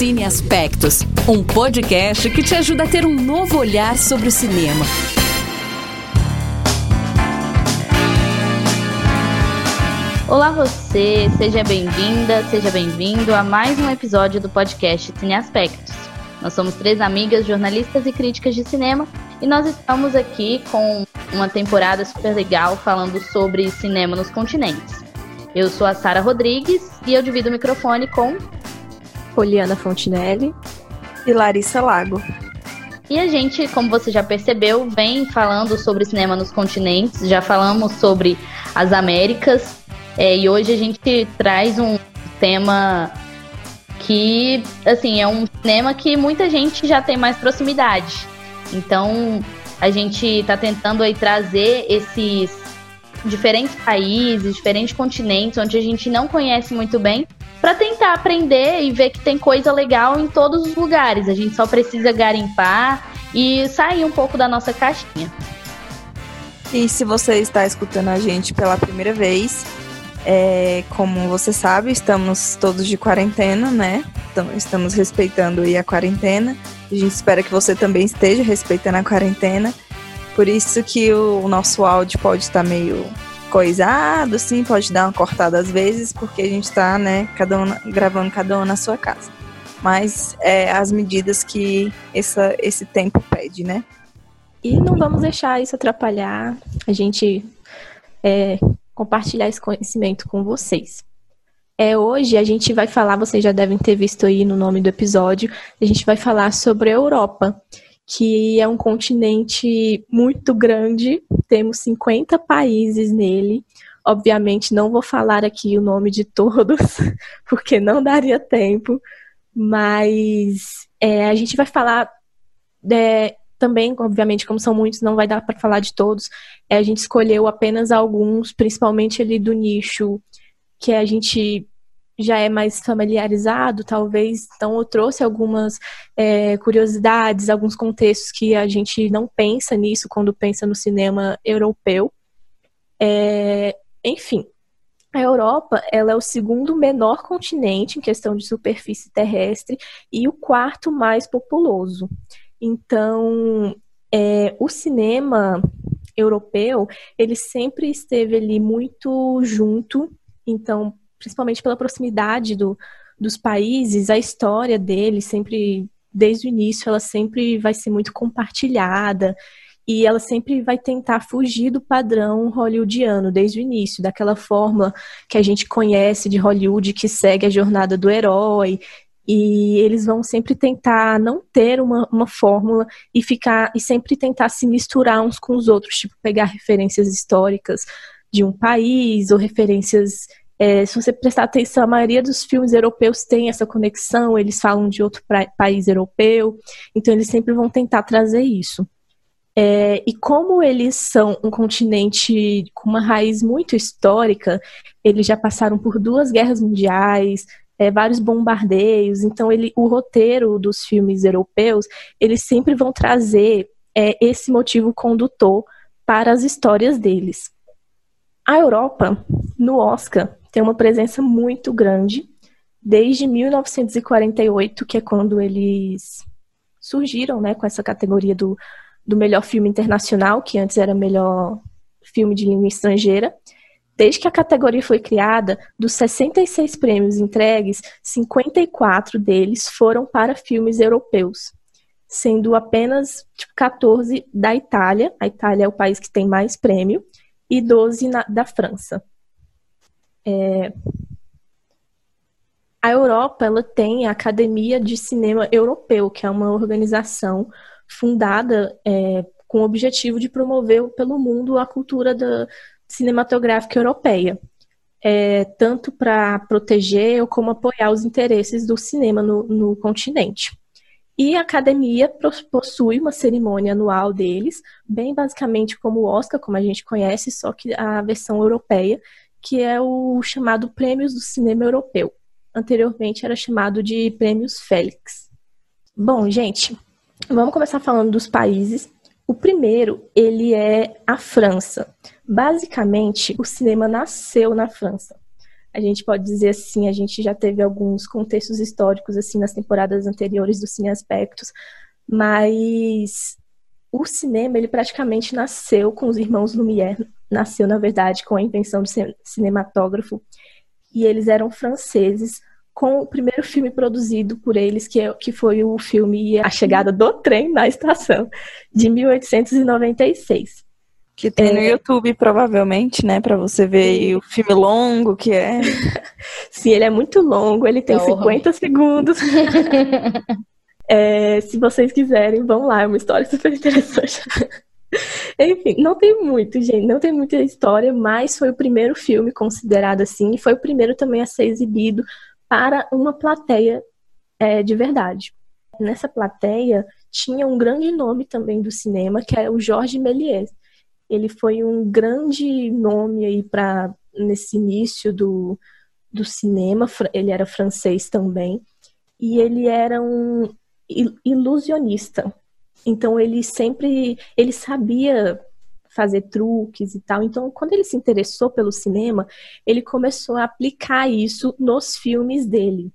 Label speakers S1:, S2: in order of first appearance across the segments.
S1: Cine Aspectos, um podcast que te ajuda a ter um novo olhar sobre o cinema.
S2: Olá você, seja bem-vinda, seja bem-vindo a mais um episódio do podcast Cine Aspectos. Nós somos três amigas, jornalistas e críticas de cinema e nós estamos aqui com uma temporada super legal falando sobre cinema nos continentes. Eu sou a Sara Rodrigues e eu divido o microfone com
S3: Poliana Fontinelli
S4: e Larissa Lago.
S2: E a gente, como você já percebeu, vem falando sobre cinema nos continentes, já falamos sobre as Américas, é, e hoje a gente traz um tema que, assim, é um cinema que muita gente já tem mais proximidade. Então, a gente está tentando aí trazer esses diferentes países, diferentes continentes, onde a gente não conhece muito bem, para tentar aprender e ver que tem coisa legal em todos os lugares. A gente só precisa garimpar e sair um pouco da nossa caixinha.
S4: E se você está escutando a gente pela primeira vez, é, como você sabe, estamos todos de quarentena, né? Então, estamos respeitando a quarentena. A gente espera que você também esteja respeitando a quarentena. Por isso que o nosso áudio pode estar meio coisado, assim, pode dar uma cortada às vezes, porque a gente está, né, cada um, gravando cada um na sua casa. Mas é as medidas que essa, esse tempo pede, né?
S3: E não vamos deixar isso atrapalhar a gente é, compartilhar esse conhecimento com vocês. É, hoje a gente vai falar, vocês já devem ter visto aí no nome do episódio, a gente vai falar sobre a Europa, que é um continente muito grande, temos 50 países nele. Obviamente não vou falar aqui o nome de todos, porque não daria tempo, mas é, a gente vai falar é, também, obviamente, como são muitos, não vai dar para falar de todos. É, a gente escolheu apenas alguns, principalmente ali do nicho que a gente já é mais familiarizado, talvez. Então, eu trouxe algumas é, curiosidades, alguns contextos que a gente não pensa nisso quando pensa no cinema europeu. É, enfim, a Europa ela é o segundo menor continente em questão de superfície terrestre e o quarto mais populoso. Então, é, o cinema europeu ele sempre esteve ali muito junto. Então, principalmente pela proximidade do, dos países, a história deles sempre, desde o início, ela sempre vai ser muito compartilhada e ela sempre vai tentar fugir do padrão hollywoodiano desde o início, daquela fórmula que a gente conhece de Hollywood que segue a jornada do herói. E eles vão sempre tentar não ter uma, uma fórmula e ficar e sempre tentar se misturar uns com os outros, tipo pegar referências históricas de um país ou referências é, se você prestar atenção, a maioria dos filmes europeus tem essa conexão, eles falam de outro país europeu, então eles sempre vão tentar trazer isso. É, e como eles são um continente com uma raiz muito histórica, eles já passaram por duas guerras mundiais, é, vários bombardeios, então ele, o roteiro dos filmes europeus, eles sempre vão trazer é, esse motivo condutor para as histórias deles. A Europa, no Oscar, tem uma presença muito grande desde 1948, que é quando eles surgiram, né, com essa categoria do, do melhor filme internacional, que antes era melhor filme de língua estrangeira. Desde que a categoria foi criada, dos 66 prêmios entregues, 54 deles foram para filmes europeus, sendo apenas tipo, 14 da Itália, a Itália é o país que tem mais prêmio, e 12 na, da França. É... A Europa ela tem a Academia de Cinema Europeu, que é uma organização fundada é, com o objetivo de promover pelo mundo a cultura da cinematográfica europeia, é, tanto para proteger como apoiar os interesses do cinema no, no continente. E a academia possui uma cerimônia anual deles, bem basicamente como o Oscar, como a gente conhece, só que a versão europeia, que é o chamado Prêmios do Cinema Europeu. Anteriormente era chamado de Prêmios Félix. Bom, gente, vamos começar falando dos países. O primeiro, ele é a França. Basicamente, o cinema nasceu na França. a gente pode dizer assim, a gente já teve alguns contextos históricos assim nas temporadas anteriores do Cine Aspectos, mas o cinema ele praticamente nasceu com os irmãos Lumière, nasceu na verdade com a invenção do cinematógrafo e eles eram franceses com o primeiro filme produzido por eles, que, é, que foi o filme A Chegada do Trem na Estação, de 1896.
S4: Que tem é... no YouTube, provavelmente, né? Pra você ver o filme longo que é.
S3: Sim, ele é muito longo, ele tem é 50 segundos. é, se vocês quiserem, vão lá, é uma história super interessante. Enfim, não tem muito, gente, não tem muita história, mas foi o primeiro filme considerado assim, e foi o primeiro também a ser exibido para uma plateia é, de verdade. Nessa plateia tinha um grande nome também do cinema, que é o Georges Méliès ele foi um grande nome aí para nesse início do, do cinema. Ele era francês também e ele era um ilusionista. Então ele sempre ele sabia fazer truques e tal. Então, quando ele se interessou pelo cinema, ele começou a aplicar isso nos filmes dele.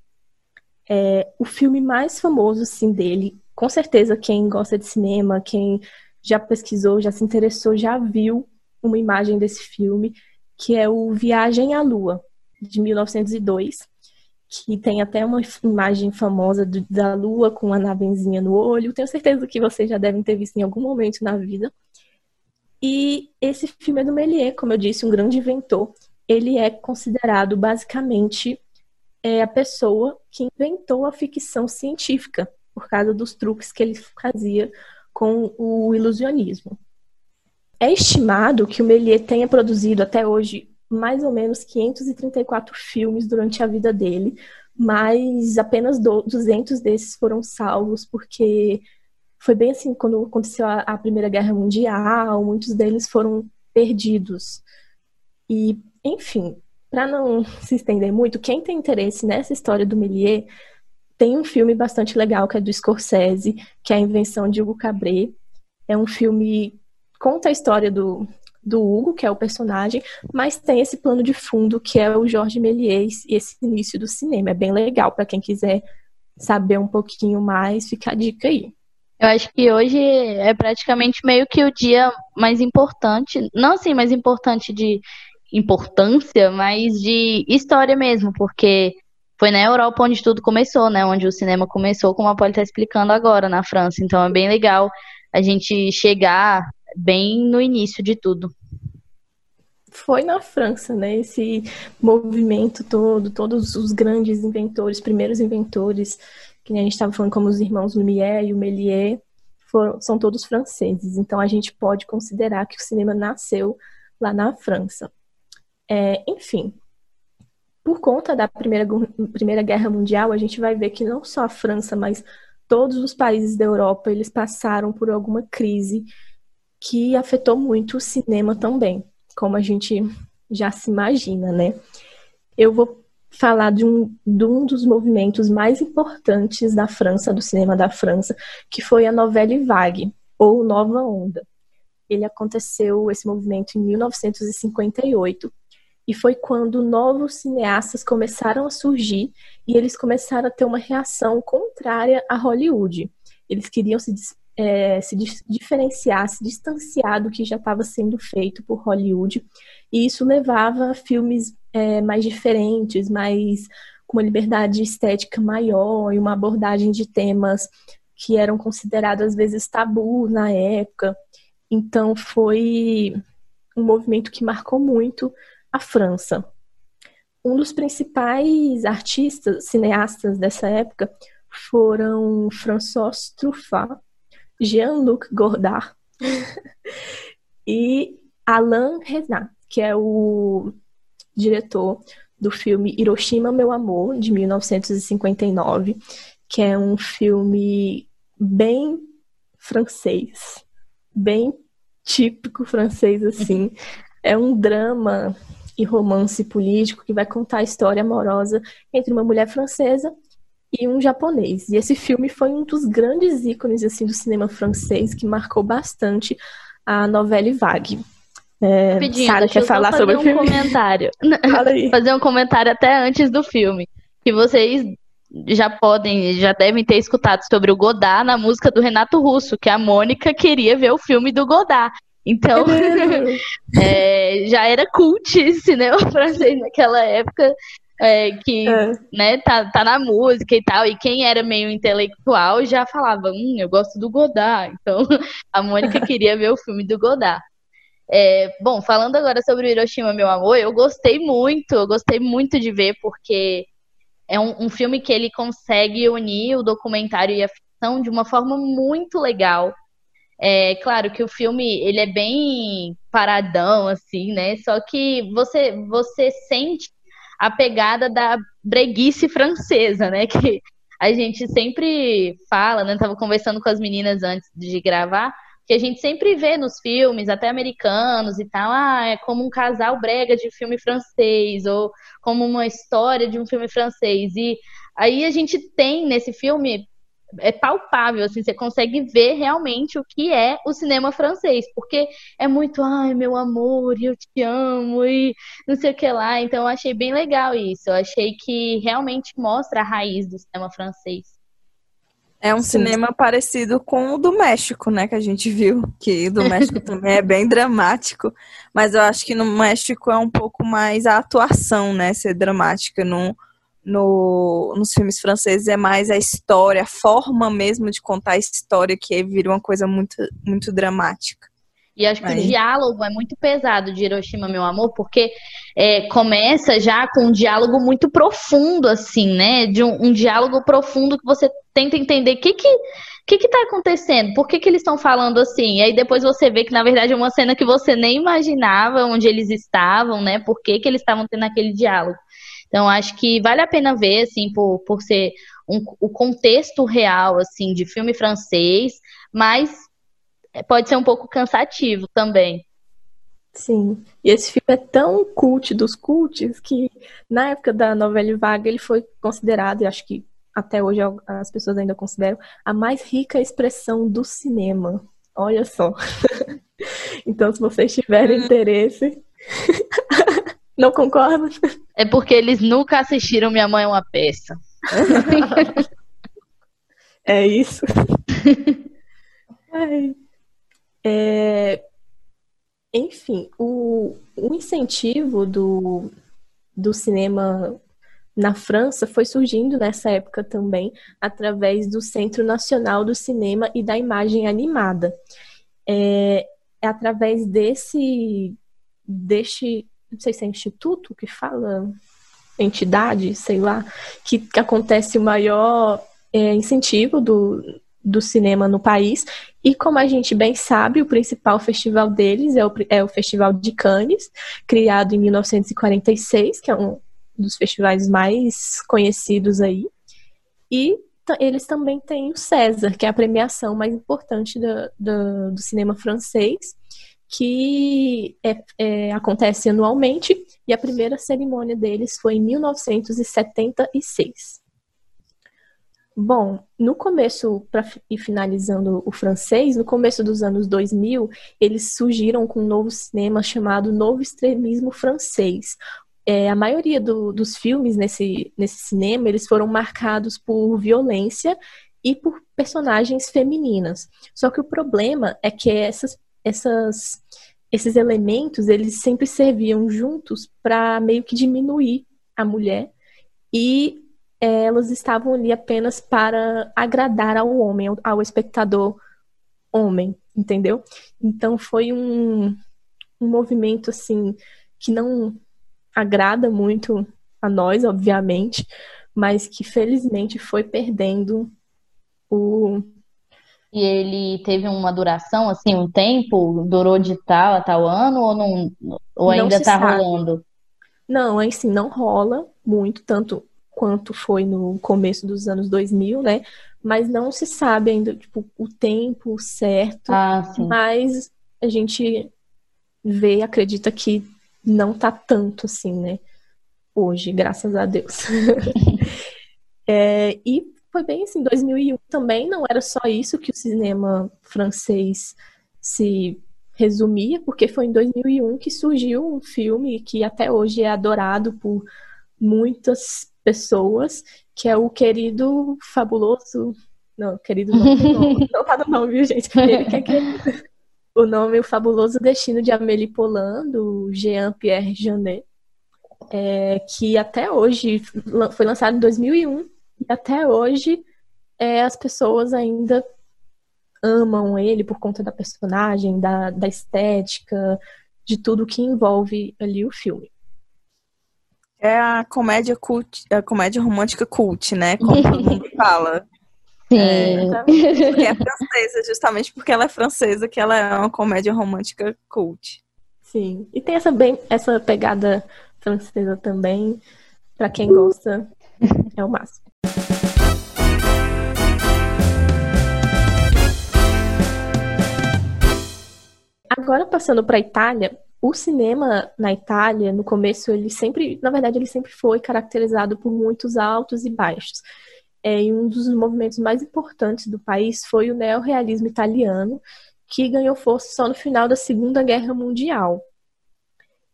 S3: É, o filme mais famoso, assim, dele, com certeza quem gosta de cinema, quem já pesquisou, já se interessou, já viu uma imagem desse filme, que é o Viagem à Lua, de 1902, que tem até uma imagem famosa do, da Lua com a navenzinha no olho. Tenho certeza que vocês já devem ter visto em algum momento na vida. E esse filme é do Méliès, como eu disse, um grande inventor. Ele é considerado basicamente é, a pessoa que inventou a ficção científica, por causa dos truques que ele fazia com o ilusionismo. É estimado que o Méliès tenha produzido até hoje mais ou menos 534 filmes durante a vida dele, mas apenas 200 desses foram salvos porque foi bem assim quando aconteceu a, Primeira Guerra Mundial, muitos deles foram perdidos. E, enfim, para não se estender muito, quem tem interesse nessa história do Méliès tem um filme bastante legal que é do Scorsese, que é a invenção de Hugo Cabret. É um filme conta a história do, do Hugo, que é o personagem, mas tem esse plano de fundo que é o Jorge Méliès e esse início do cinema. É bem legal para quem quiser saber um pouquinho mais, fica a dica aí.
S2: Eu acho que hoje é praticamente meio que o dia mais importante, não assim mais importante de importância, mas de história mesmo, porque foi na Europa onde tudo começou, né? Onde o cinema começou, como a Polly está explicando agora, na França. Então é bem legal a gente chegar bem no início de tudo.
S3: Foi na França, né? Esse movimento todo, todos os grandes inventores, primeiros inventores, que a gente estava falando como os irmãos Lumière e o Méliès, foram, são todos franceses. Então a gente pode considerar que o cinema nasceu lá na França. É, enfim, por conta da Primeira, Primeira Guerra Mundial, a gente vai ver que não só a França, mas todos os países da Europa, eles passaram por alguma crise que afetou muito o cinema também, como a gente já se imagina, né? Eu vou falar de um, de um dos movimentos mais importantes da França, do cinema da França, que foi a Novelle Vague, ou Nova Onda. Ele aconteceu, esse movimento, em 1958, e foi quando novos cineastas começaram a surgir e eles começaram a ter uma reação contrária a Hollywood. Eles queriam se, é, se diferenciar, se distanciar do que já estava sendo feito por Hollywood. E isso levava a filmes é, mais diferentes, mais com uma liberdade estética maior e uma abordagem de temas que eram considerados às vezes tabu na época. Então foi um movimento que marcou muito a França. Um dos principais artistas, cineastas dessa época foram François Truffaut, Jean-Luc Godard e Alain Resnais, que é o diretor do filme Hiroshima, Meu Amor, de 1959, que é um filme bem francês, bem típico francês, assim. É um drama e romance político que vai contar a história amorosa entre uma mulher francesa e um japonês. E esse filme foi um dos grandes ícones assim do cinema francês que marcou bastante a novela vague. É,
S2: Rapidinho,
S3: Sara quer falar sobre o
S2: um
S3: filme?
S2: comentário.
S3: Fala aí.
S2: fazer um comentário até antes do filme. Que vocês já podem, já devem ter escutado sobre o Godard na música do Renato Russo, que a Mônica queria ver o filme do Godard. Então, é, já era cult cinema francês naquela época, é, que
S3: É.
S2: né, tá, tá na música e tal. E quem era meio intelectual já falava, hum, eu gosto do Godard. Então, a Mônica queria ver o filme do Godard. É, bom, falando agora sobre o Hiroshima, meu amor, eu gostei muito, eu gostei muito de ver, porque é um, um filme que ele consegue unir o documentário e a ficção de uma forma muito legal. É claro que o filme ele é bem paradão, assim, né? Só que você, você sente a pegada da breguice francesa, né? Que a gente sempre fala, né? Tava conversando com as meninas antes de gravar, que a gente sempre vê nos filmes, até americanos e tal, ah, é como um casal brega de filme francês, ou como uma história de um filme francês. E aí a gente tem nesse filme é palpável, assim, você consegue ver realmente o que é o cinema francês, porque é muito, ai, meu amor, eu te amo, e não sei o que lá. Então eu achei bem legal isso. Eu achei que realmente mostra a raiz do cinema francês.
S4: É um
S3: Sim.
S4: cinema parecido com o do México, né? Que a gente viu. Que o do México também é bem dramático. Mas eu acho que no México é um pouco mais a atuação, né? Ser dramática. No, no, nos filmes franceses é mais a história, a forma mesmo de contar a história, que vira uma coisa muito, muito dramática.
S2: E acho que
S4: Aí.
S2: o diálogo é muito pesado de Hiroshima, meu amor, porque é, começa já com um diálogo muito profundo, assim, né? De um, um diálogo profundo que você tenta entender o que que, que que tá acontecendo, por que que eles estão falando assim? E aí depois você vê que, na verdade, é uma cena que você nem imaginava onde eles estavam, né? Por que que eles estavam tendo aquele diálogo. Então, acho que vale a pena ver, assim, por, por ser um- o contexto real, assim, de filme francês, mas pode ser um pouco cansativo também.
S3: Sim. E esse filme é tão cult dos cults que na época da novela vaga ele foi considerado, e acho que até hoje as pessoas ainda consideram, a mais rica expressão do cinema. Olha só. Então, se vocês tiverem interesse. Não concordam?
S2: É porque eles nunca assistiram Minha Mãe é uma Peça.
S3: É isso. É, enfim, o, o incentivo do, do cinema na França foi surgindo nessa época também, através do Centro Nacional do Cinema e da Imagem Animada. É, é através desse, deste, não sei se é instituto que fala, entidade, sei lá, que, que acontece o maior é, incentivo do, do cinema no país. E como a gente bem sabe, o principal festival deles é o, é o Festival de Cannes, criado em 1946, que é um dos festivais mais conhecidos aí. E eles também têm o César, que é a premiação mais importante da- da- do cinema francês, que é- é, acontece anualmente, e a primeira cerimônia deles foi em 1976. Bom, no começo, para ir finalizando o francês, no começo dos anos 2000, eles surgiram com um novo cinema chamado Novo Extremismo Francês. É, a maioria do- dos filmes nesse, nesse cinema, eles foram marcados por violência e por personagens femininas. Só que o problema é que essas, essas, esses elementos, eles sempre serviam juntos para meio que diminuir a mulher e é, elas estavam ali apenas para agradar ao homem, ao, espectador homem, entendeu? Então foi um, um movimento assim que não agrada muito a nós, obviamente, mas que felizmente foi perdendo o
S2: E ele teve uma duração, assim, um tempo? Durou de tal a tal ano ou não? Ou ainda tá
S3: sabe.
S2: rolando?
S3: Não, assim, não rola muito, tanto quanto foi no começo dos anos 2000, né? Mas não se sabe ainda, tipo, o tempo certo.
S2: Ah, sim.
S3: Mas a gente vê, acredita que não tá tanto assim, né? Hoje, graças a Deus. É, e foi bem assim, 2001 também não era só isso que o cinema francês se resumir, porque foi em 2001 que surgiu um filme que até hoje é adorado por muitas pessoas, que é o querido fabuloso. Não, querido não, não, não tá no nome, viu, gente? Ele quer que o nome O Fabuloso Destino de Amélie Poulain, do Jean-Pierre Janet, é, que até hoje foi lançado em 2001 e até hoje é, as pessoas ainda amam ele por conta da personagem, da, da estética, de tudo que envolve ali o filme.
S4: É a comédia cult, a comédia romântica cult, né? Como todo mundo fala.
S2: Sim. É,
S4: porque é francesa, justamente porque ela é francesa, que ela é uma comédia romântica cult.
S3: Sim. E tem essa, bem, essa pegada francesa também. Pra quem gosta, é o máximo. Agora passando para a Itália, o cinema na Itália, no começo, ele sempre, na verdade, ele sempre foi caracterizado por muitos altos e baixos. É, e um dos movimentos mais importantes do país foi o neorrealismo italiano, que ganhou força só no final da Segunda Guerra Mundial.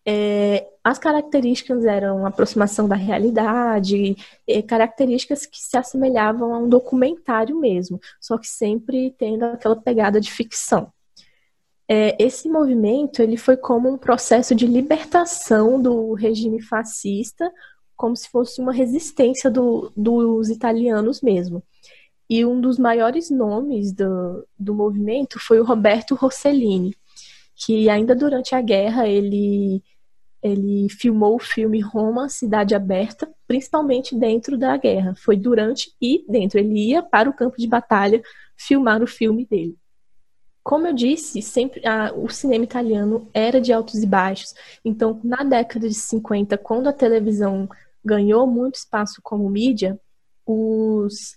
S3: É, as características eram aproximação da realidade, é, características que se assemelhavam a um documentário mesmo, só que sempre tendo aquela pegada de ficção. É, esse movimento ele foi como um processo de libertação do regime fascista, como se fosse uma resistência do, dos italianos mesmo. E um dos maiores nomes do, do movimento foi o Roberto Rossellini, que ainda durante a guerra ele ele filmou o filme Roma, Cidade Aberta, principalmente dentro da guerra. Foi durante e dentro. Ele ia para o campo de batalha filmar o filme dele. Como eu disse, sempre a, o cinema italiano era de altos e baixos. Então, na década de 50, quando a televisão ganhou muito espaço como mídia, os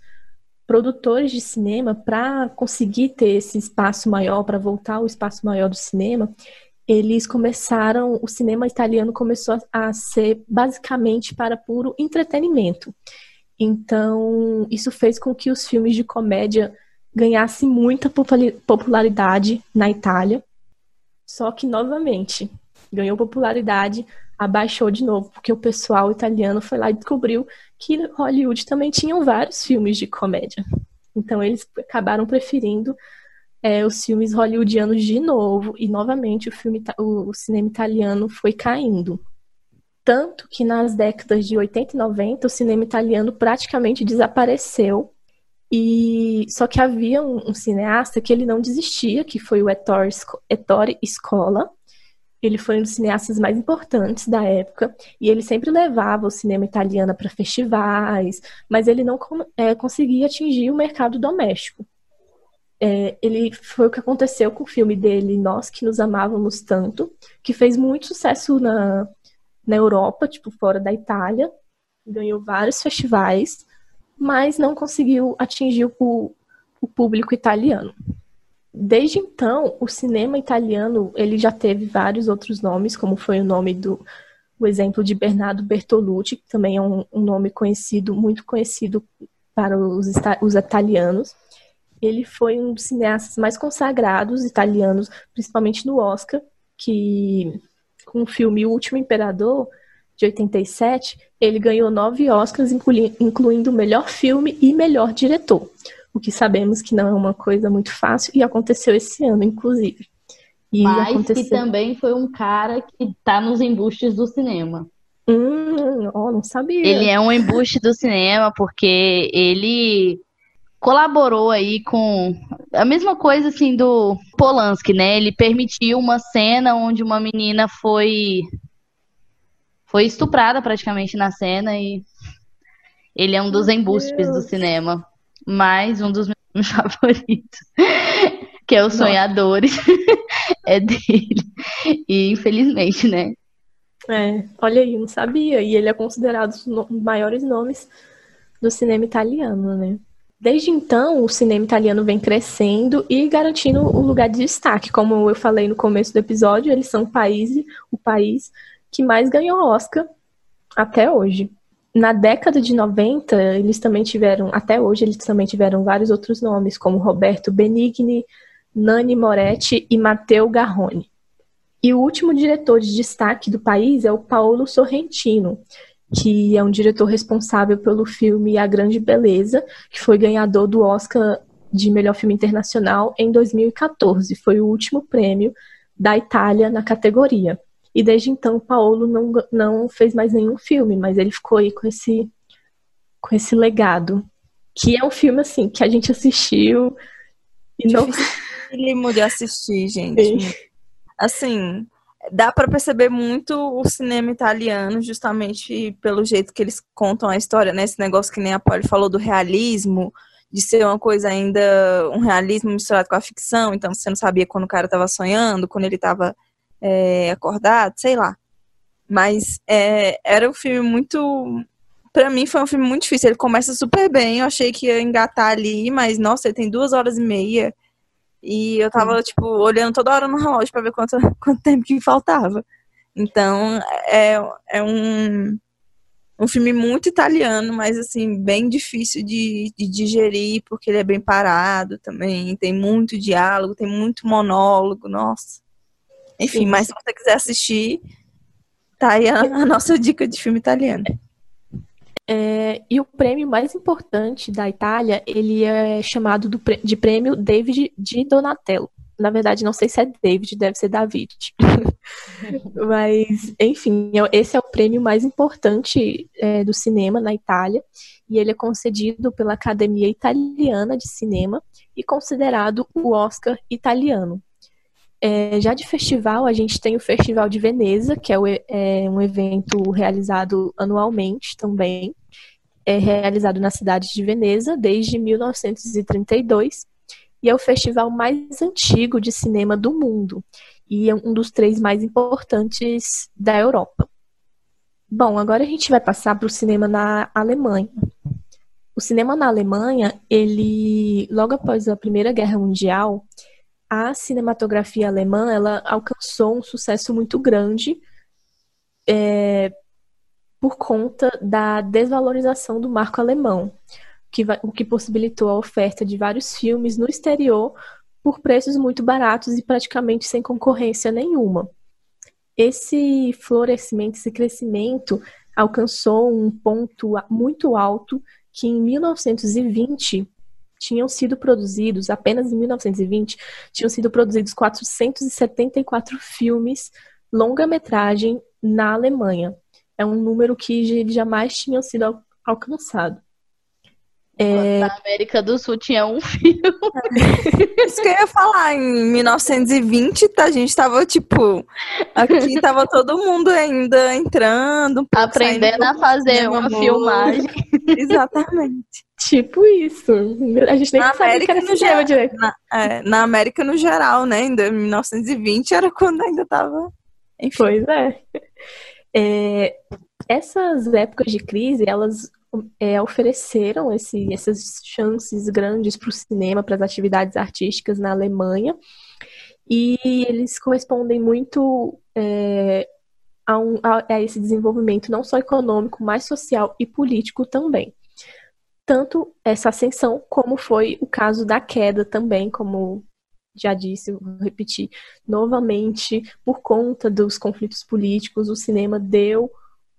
S3: produtores de cinema, para conseguir ter esse espaço maior, para voltar ao espaço maior do cinema, eles começaram, o cinema italiano começou a, ser basicamente para puro entretenimento. Então, isso fez com que os filmes de comédia ganhassem muita popularidade na Itália. Só que, novamente, ganhou popularidade, abaixou de novo, porque o pessoal italiano foi lá e descobriu que Hollywood também tinham vários filmes de comédia. Então, eles acabaram preferindo é, os filmes hollywoodianos de novo, e novamente o, filme, o, o cinema italiano foi caindo. Tanto que nas décadas de 80 e 90 o cinema italiano praticamente desapareceu. E só que havia um, um cineasta que ele não desistia, que foi o Ettore, Ettore Scola. Ele foi um dos cineastas mais importantes da época e ele sempre levava o cinema italiano para festivais, mas ele não é, conseguia atingir o mercado doméstico é, ele foi o que aconteceu com o filme dele, Nós que nos amávamos tanto, que fez muito sucesso na, na Europa, tipo fora da Itália, ganhou vários festivais, mas não conseguiu atingir o, o público italiano. Desde então, o cinema italiano ele já teve vários outros nomes, como foi o nome do o exemplo de Bernardo Bertolucci, que também é um, um nome conhecido, muito conhecido para os, os italianos ele foi um dos cineastas mais consagrados italianos, principalmente no Oscar, que com o filme O Último Imperador, de 87, ele ganhou nove Oscars, incluindo melhor filme e melhor diretor. O que sabemos que não é uma coisa muito fácil e aconteceu esse ano, inclusive.
S2: E Mas aconteceu... que também foi um cara que está nos embustes do cinema.
S3: Hum, oh, não sabia.
S2: Ele é um embuste do cinema porque ele colaborou aí com a mesma coisa assim do Polanski, né? Ele permitiu uma cena onde uma menina foi foi estuprada praticamente na cena e ele é um dos embustes do cinema, mais um dos meus favoritos, que é Os Sonhadores, é dele. E infelizmente, né?
S3: É, olha aí, não sabia. E ele é considerado um dos maiores nomes do cinema italiano, né? Desde então, o cinema italiano vem crescendo e garantindo o lugar de destaque. Como eu falei no começo do episódio, eles são o país, o país que mais ganhou Oscar até hoje. Na década de 90, eles também tiveram, até hoje, eles também tiveram vários outros nomes, como Roberto Benigni, Nani Moretti e Matteo Garrone. E o último diretor de destaque do país é o Paulo Sorrentino, que é um diretor responsável pelo filme A Grande Beleza, que foi ganhador do Oscar de melhor filme internacional em 2014. Foi o último prêmio da Itália na categoria. E desde então, Paulo não, não fez mais nenhum filme, mas ele ficou aí com esse, com esse legado. Que é um filme, assim, que a gente assistiu e não.
S4: Dificílimo de assistir, gente. Assim, dá para perceber muito o cinema italiano, justamente pelo jeito que eles contam a história, né? Esse negócio que nem a Polly falou do realismo, de ser uma coisa ainda, um realismo misturado com a ficção, então você não sabia quando o cara estava sonhando, quando ele estava é, acordado, sei lá. Mas é, era um filme muito. Pra mim foi um filme muito difícil. Ele começa super bem. Eu achei que ia engatar ali, mas nossa, ele tem duas horas e meia. E eu tava, tipo, olhando toda hora no relógio para ver quanto, quanto tempo que faltava. Então, é, é um, um filme muito italiano, mas, assim, bem difícil de, de digerir, porque ele é bem parado também. Tem muito diálogo, tem muito monólogo, nossa. Enfim, mas se você quiser assistir, tá aí a, a nossa dica de filme italiano.
S3: É, e o prêmio mais importante da Itália, ele é chamado do, de prêmio David de Donatello. Na verdade, não sei se é David, deve ser David. Mas, enfim, é esse é o prêmio mais importante é, do cinema na Itália. E ele é concedido pela Academia Italiana de Cinema e considerado o Oscar italiano. É, já de festival, a gente tem o Festival de Veneza, que é, o, é um evento realizado anualmente também. É realizado na cidade de Veneza desde 1932 e é o festival mais antigo de cinema do mundo e é um dos três mais importantes da Europa. Bom, agora a gente vai passar para o cinema na Alemanha. O cinema na Alemanha, ele logo após a Primeira Guerra Mundial, a cinematografia alemã ela alcançou um sucesso muito grande é, por conta da desvalorização do marco alemão, que vai, o que possibilitou a oferta de vários filmes no exterior por preços muito baratos e praticamente sem concorrência nenhuma. Esse florescimento, esse crescimento alcançou um ponto muito alto que em 1920 tinham sido produzidos, apenas em 1920, tinham sido produzidos 474 filmes longa-metragem na Alemanha. É um número que jamais tinha sido alcançado.
S2: É... Na América do Sul tinha um filme.
S4: Isso que eu ia falar, em 1920 a gente tava, tipo, aqui tava todo mundo ainda entrando. Um
S2: Aprendendo a fazer uma filmagem.
S4: Exatamente.
S3: Tipo isso. A gente nem
S4: na
S3: sabia
S4: América
S3: que era
S4: no
S3: cinema
S4: geral,
S3: direito.
S4: Na, é, na América no geral, né? Em 1920 era quando ainda tava. Enfim.
S3: Pois é. é. Essas épocas de crise, elas é, ofereceram esse, essas chances grandes para o cinema, para as atividades artísticas na Alemanha, e eles correspondem muito é, a, um, a, a esse desenvolvimento não só econômico, mas social e político também tanto essa ascensão como foi o caso da queda também, como já disse, vou repetir novamente, por conta dos conflitos políticos, o cinema deu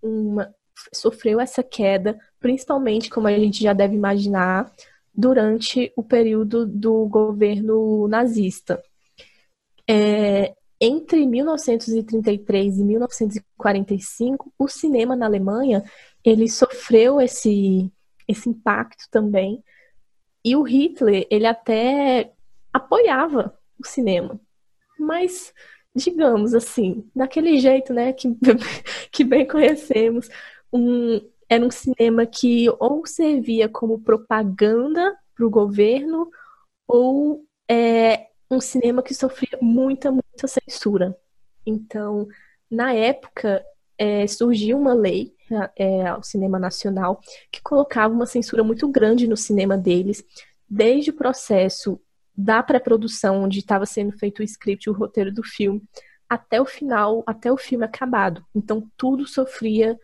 S3: uma sofreu essa queda, principalmente, como a gente já deve imaginar, durante o período do governo nazista. É, entre 1933 e 1945, o cinema na Alemanha ele sofreu esse, esse impacto também. E o Hitler, ele até apoiava o cinema. Mas, digamos assim, daquele jeito, né, que, que bem conhecemos, um, era um cinema que ou servia como propaganda para o governo ou é, um cinema que sofria muita, muita censura. Então, na época, é, surgiu uma lei é, ao cinema nacional que colocava uma censura muito grande no cinema deles, desde o processo da pré-produção, onde estava sendo feito o script, o roteiro do filme, até o final, até o filme acabado. Então, tudo sofria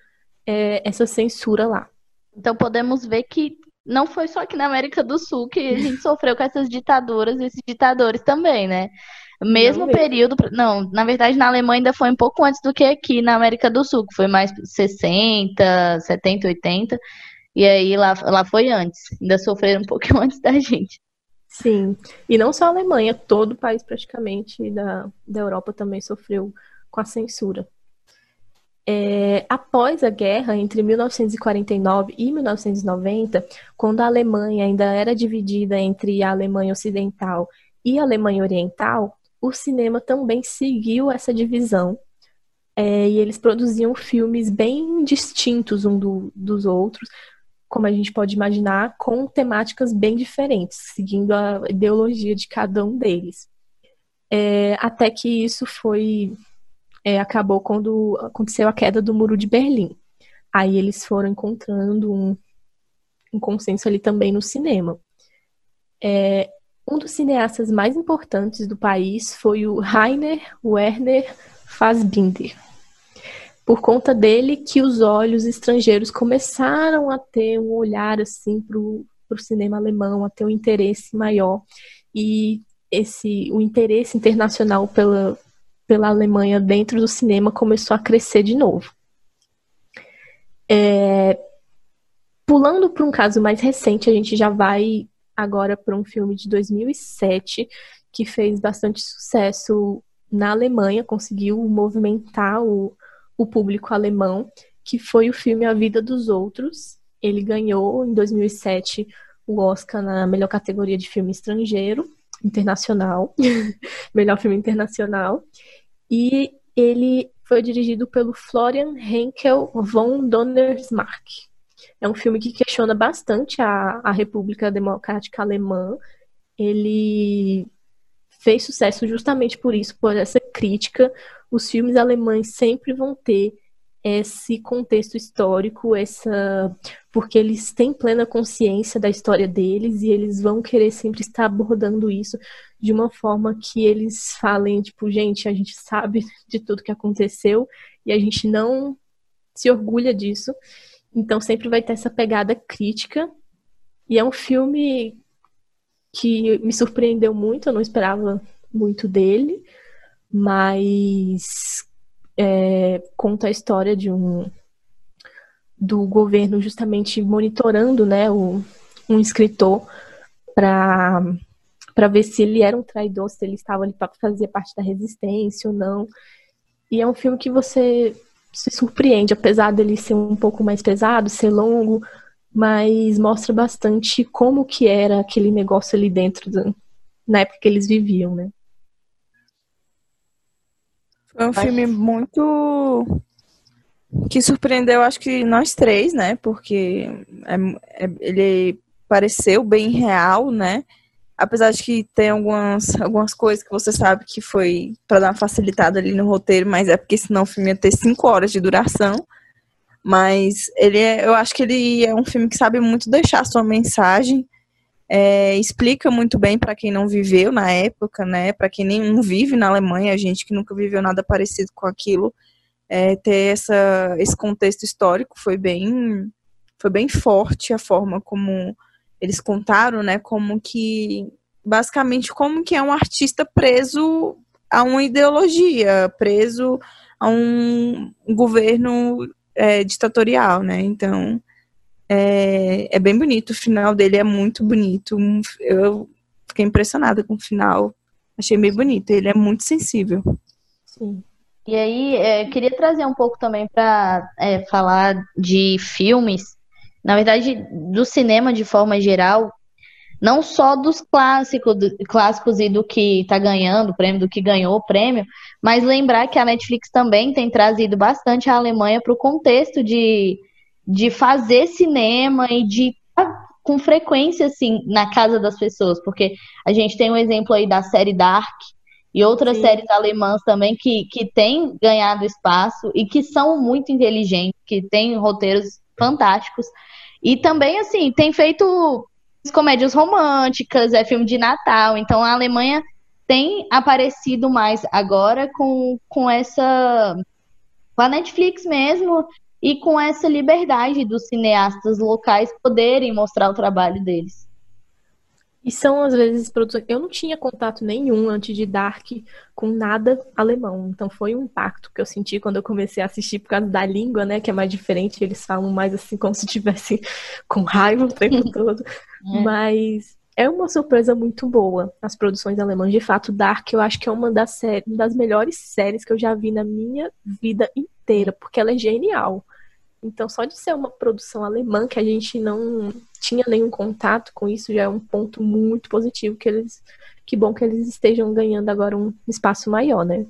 S3: é, essa censura lá.
S2: Então podemos ver que não foi só aqui na América do Sul que a gente sofreu com essas ditaduras e esses ditadores também, né? Mesmo não período, não, na verdade na Alemanha ainda foi um pouco antes do que aqui na América do Sul, que foi mais 60, 70, 80, e aí lá, lá foi antes, ainda sofreram um pouquinho antes da gente.
S3: Sim, e não só a Alemanha, todo o país praticamente da, da Europa também sofreu com a censura. É, após a guerra entre 1949 e 1990, quando a Alemanha ainda era dividida entre a Alemanha Ocidental e a Alemanha Oriental, o cinema também seguiu essa divisão. É, e eles produziam filmes bem distintos um do, dos outros, como a gente pode imaginar, com temáticas bem diferentes, seguindo a ideologia de cada um deles. É, até que isso foi. É, acabou quando aconteceu a queda do Muro de Berlim. Aí eles foram encontrando um, um consenso ali também no cinema. É, um dos cineastas mais importantes do país foi o Rainer Werner Fassbinder. Por conta dele que os olhos estrangeiros começaram a ter um olhar assim para o cinema alemão, a ter um interesse maior e esse o interesse internacional pela, pela Alemanha dentro do cinema começou a crescer de novo. É, pulando para um caso mais recente, a gente já vai agora para um filme de 2007 que fez bastante sucesso na Alemanha, conseguiu movimentar o, o público alemão, que foi o filme A Vida dos Outros. Ele ganhou em 2007 o Oscar na melhor categoria de filme estrangeiro, internacional, melhor filme internacional. E ele foi dirigido pelo Florian Henkel von Donnersmarck. É um filme que questiona bastante a, a República Democrática Alemã. Ele fez sucesso justamente por isso, por essa crítica. Os filmes alemães sempre vão ter esse contexto histórico, essa porque eles têm plena consciência da história deles e eles vão querer sempre estar abordando isso de uma forma que eles falem, tipo, gente, a gente sabe de tudo que aconteceu e a gente não se orgulha disso. Então sempre vai ter essa pegada crítica. E é um filme que me surpreendeu muito, eu não esperava muito dele, mas é, conta a história de um do governo justamente monitorando, né, o, um escritor para para ver se ele era um traidor, se ele estava ali para fazer parte da resistência ou não. E é um filme que você se surpreende, apesar dele ser um pouco mais pesado, ser longo, mas mostra bastante como que era aquele negócio ali dentro da, na época que eles viviam, né?
S4: Foi um filme muito que surpreendeu, acho que nós três, né? Porque é, é, ele pareceu bem real, né? apesar de que tem algumas, algumas coisas que você sabe que foi para dar uma facilitada ali no roteiro, mas é porque senão o filme ia ter cinco horas de duração. Mas ele é, eu acho que ele é um filme que sabe muito deixar sua mensagem, é, explica muito bem para quem não viveu na época, né? Para quem nem vive na Alemanha, a gente que nunca viveu nada parecido com aquilo, é, ter essa, esse contexto histórico foi bem, foi bem forte a forma como eles contaram, né, como que basicamente como que é um artista preso a uma ideologia, preso a um governo é, ditatorial, né? Então é, é bem bonito, o final dele é muito bonito. Eu fiquei impressionada com o final, achei bem bonito. Ele é muito sensível.
S2: Sim. E aí, é, queria trazer um pouco também para é, falar de filmes na verdade, do cinema de forma geral, não só dos clássicos, do, clássicos e do que está ganhando prêmio, do que ganhou o prêmio, mas lembrar que a Netflix também tem trazido bastante a Alemanha para o contexto de, de fazer cinema e de com frequência assim na casa das pessoas, porque a gente tem um exemplo aí da série Dark e outras Sim. séries alemãs também que, que têm ganhado espaço e que são muito inteligentes, que têm roteiros fantásticos. E também, assim, tem feito comédias românticas, é filme de Natal. Então a Alemanha tem aparecido mais agora com, com essa. com a Netflix mesmo. E com essa liberdade dos cineastas locais poderem mostrar o trabalho deles.
S3: E são, às vezes, produções. Eu não tinha contato nenhum antes de Dark com nada alemão. Então foi um impacto que eu senti quando eu comecei a assistir por causa da língua, né? Que é mais diferente. Eles falam mais assim, como se estivessem com raiva o tempo todo. É. Mas é uma surpresa muito boa as produções alemãs. De fato, Dark eu acho que é uma das, séries, das melhores séries que eu já vi na minha vida inteira, porque ela é genial. Então, só de ser uma produção alemã que a gente não tinha nenhum contato com isso já é um ponto muito positivo que eles que bom que eles estejam ganhando agora um espaço maior, né?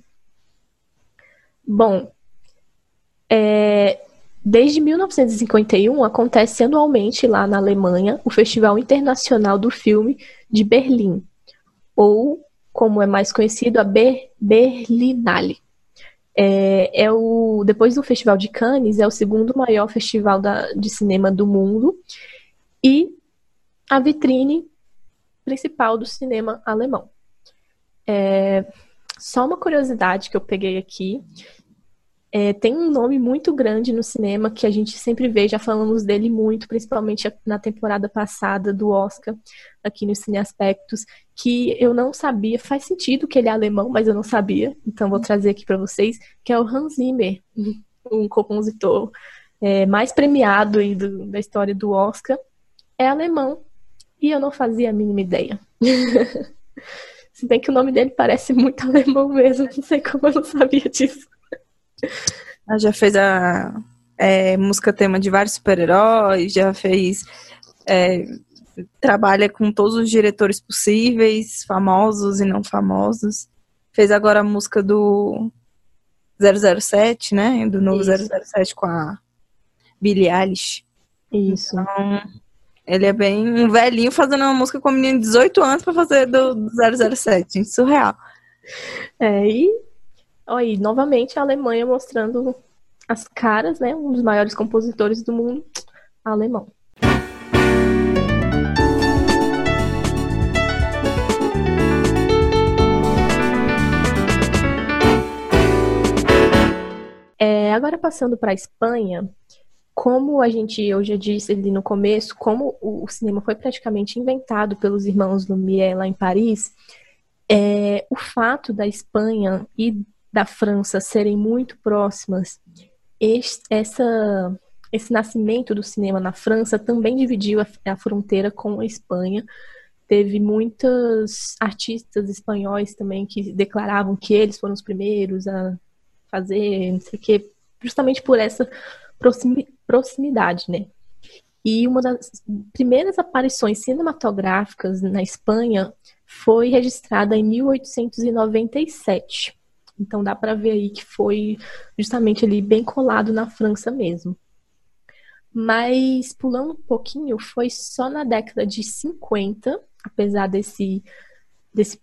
S3: Bom, é, desde 1951 acontece anualmente lá na Alemanha o Festival Internacional do Filme de Berlim, ou como é mais conhecido, a Ber Berlinale. É, é, o depois do Festival de Cannes é o segundo maior festival da, de cinema do mundo e a vitrine principal do cinema alemão. É, só uma curiosidade que eu peguei aqui. É, tem um nome muito grande no cinema que a gente sempre vê, já falamos dele muito, principalmente na temporada passada do Oscar, aqui no Cine Aspectos, que eu não sabia, faz sentido que ele é alemão, mas eu não sabia, então vou trazer aqui para vocês, que é o Hans Zimmer, um compositor é, mais premiado do, da história do Oscar, é alemão, e eu não fazia a mínima ideia. Se bem que o nome dele parece muito alemão mesmo, não sei como eu não sabia disso.
S4: Ela já fez a é, música tema de vários super-heróis, já fez. É, trabalha com todos os diretores possíveis, famosos e não famosos. Fez agora a música do 007, né? Do novo Isso. 007 com a Billie Eilish.
S3: Isso.
S4: Então, ele é bem um velhinho fazendo uma música com uma menina de 18 anos para fazer do, do 007. Gente, surreal.
S3: É, e Aí, novamente, a Alemanha mostrando as caras, né? Um dos maiores compositores do mundo, alemão. É, agora passando para a Espanha, como a gente eu já disse ali no começo, como o cinema foi praticamente inventado pelos irmãos Lumière lá em Paris, é, o fato da Espanha e da França serem muito próximas, este, essa, esse nascimento do cinema na França também dividiu a, a fronteira com a Espanha. Teve muitos artistas espanhóis também que declaravam que eles foram os primeiros a fazer, não sei o quê, justamente por essa proximidade, né? E uma das primeiras aparições cinematográficas na Espanha foi registrada em 1897. Então dá para ver aí que foi justamente ali bem colado na França mesmo. Mas pulando um pouquinho, foi só na década de 50, apesar desse desse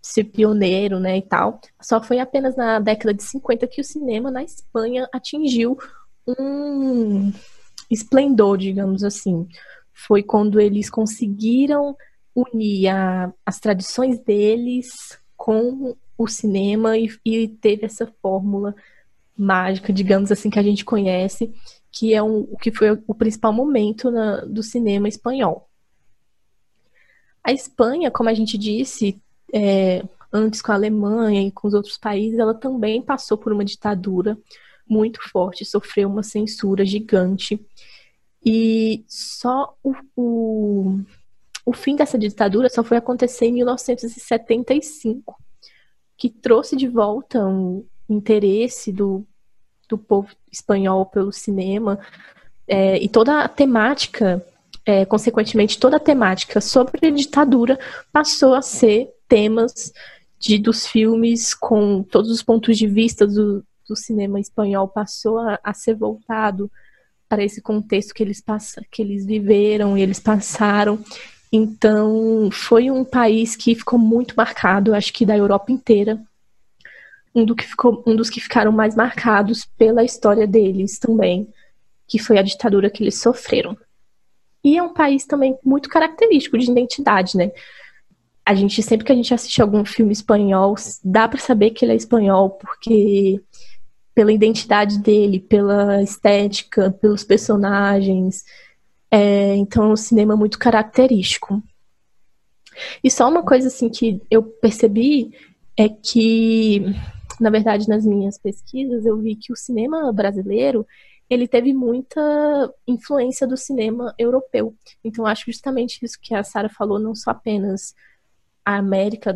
S3: ser pioneiro, né, e tal. Só foi apenas na década de 50 que o cinema na Espanha atingiu um esplendor, digamos assim. Foi quando eles conseguiram unir a, as tradições deles com o cinema e, e teve essa fórmula mágica, digamos assim, que a gente conhece, que é um, o que foi o principal momento na, do cinema espanhol. A Espanha, como a gente disse, é, antes com a Alemanha e com os outros países, ela também passou por uma ditadura muito forte, sofreu uma censura gigante. E só o, o, o fim dessa ditadura só foi acontecer em 1975 que trouxe de volta um interesse do, do povo espanhol pelo cinema é, e toda a temática, é, consequentemente, toda a temática sobre a ditadura passou a ser temas de, dos filmes com todos os pontos de vista do, do cinema espanhol passou a, a ser voltado para esse contexto que eles, passa, que eles viveram e eles passaram então, foi um país que ficou muito marcado, acho que da Europa inteira, um, do que ficou, um dos que ficaram mais marcados pela história deles também, que foi a ditadura que eles sofreram. E é um país também muito característico de identidade, né? A gente sempre que a gente assiste algum filme espanhol, dá para saber que ele é espanhol, porque pela identidade dele, pela estética, pelos personagens. É, então é um cinema muito característico. E só uma coisa assim que eu percebi é que, na verdade, nas minhas pesquisas, eu vi que o cinema brasileiro ele teve muita influência do cinema europeu. Então, acho justamente isso que a Sara falou, não só apenas a América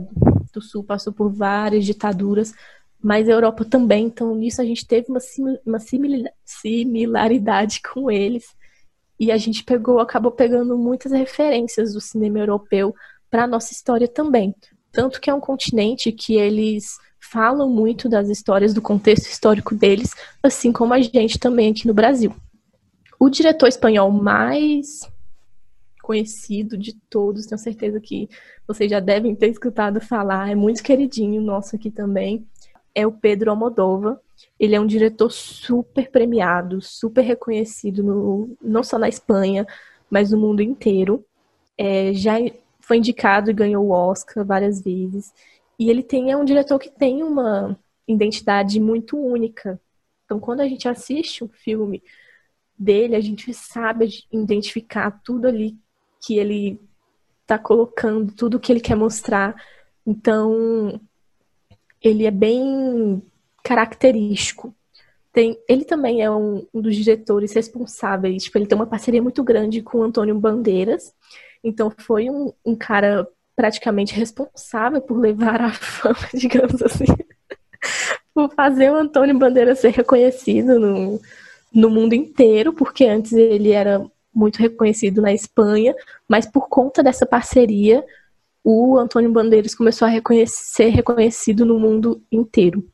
S3: do Sul passou por várias ditaduras, mas a Europa também. Então, nisso a gente teve uma, uma similaridade com eles. E a gente pegou, acabou pegando muitas referências do cinema europeu para a nossa história também. Tanto que é um continente que eles falam muito das histórias, do contexto histórico deles, assim como a gente também aqui no Brasil. O diretor espanhol mais conhecido de todos, tenho certeza que vocês já devem ter escutado falar, é muito queridinho nosso aqui também, é o Pedro Almodóvar. Ele é um diretor super premiado, super reconhecido, no, não só na Espanha, mas no mundo inteiro. É, já foi indicado e ganhou o Oscar várias vezes. E ele tem, é um diretor que tem uma identidade muito única. Então, quando a gente assiste um filme dele, a gente sabe identificar tudo ali que ele está colocando, tudo que ele quer mostrar. Então, ele é bem característico. Tem, ele também é um, um, dos diretores responsáveis. Tipo, ele tem uma parceria muito grande com o Antônio Bandeiras. Então, foi um, um cara praticamente responsável por levar a fama, digamos assim, por fazer o Antônio Bandeiras ser reconhecido no, no mundo inteiro, porque antes ele era muito reconhecido na Espanha, mas por conta dessa parceria, o Antônio Bandeiras começou a reconhecer, ser reconhecido no mundo inteiro.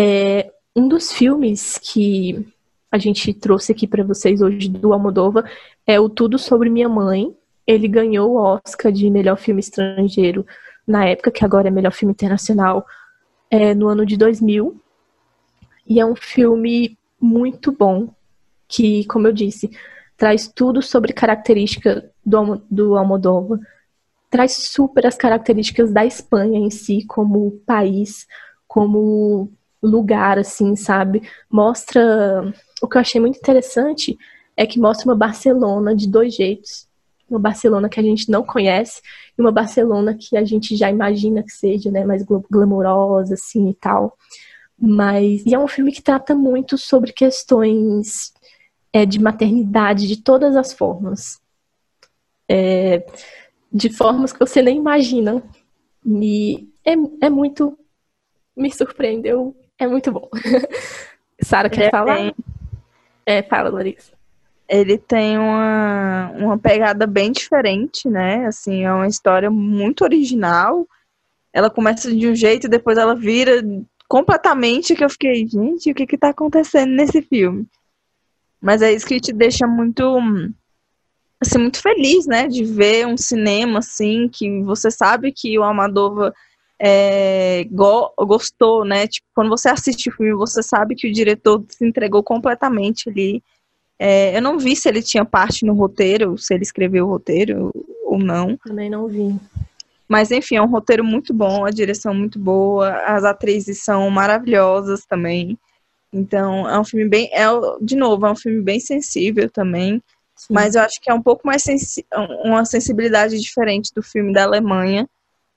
S3: É, um dos filmes que a gente trouxe aqui para vocês hoje do Almodova é o Tudo Sobre Minha Mãe. Ele ganhou o Oscar de melhor filme estrangeiro na época, que agora é melhor filme internacional, é, no ano de 2000. E é um filme muito bom, que, como eu disse, traz tudo sobre característica do, do Almodóvar, traz super as características da Espanha em si, como país, como lugar, assim, sabe? Mostra. O que eu achei muito interessante é que mostra uma Barcelona de dois jeitos. Uma Barcelona que a gente não conhece e uma Barcelona que a gente já imagina que seja, né, mais glamourosa, assim e tal. Mas. E é um filme que trata muito sobre questões é, de maternidade de todas as formas. É, de formas que você nem imagina. E é, é muito. Me surpreendeu. É muito bom. Sara, quer falar? Tem... É, fala, Larissa.
S4: Ele tem uma, uma pegada bem diferente, né? Assim, é uma história muito original. Ela começa de um jeito e depois ela vira completamente que eu fiquei, gente, o que que tá acontecendo nesse filme? Mas é isso que te deixa muito assim, muito feliz, né, de ver um cinema assim que você sabe que o Almodóvar é, go gostou, né? Tipo, quando você assiste o filme, você sabe que o diretor se entregou completamente ali. É, eu não vi se ele tinha parte no roteiro, se ele escreveu o roteiro ou não.
S3: Também não vi.
S4: Mas enfim, é um roteiro muito bom, a direção muito boa, as atrizes são maravilhosas também. Então, é um filme bem. É, de novo, é um filme bem sensível também. Sim. Mas eu acho que é um pouco mais sensi uma sensibilidade diferente do filme da Alemanha.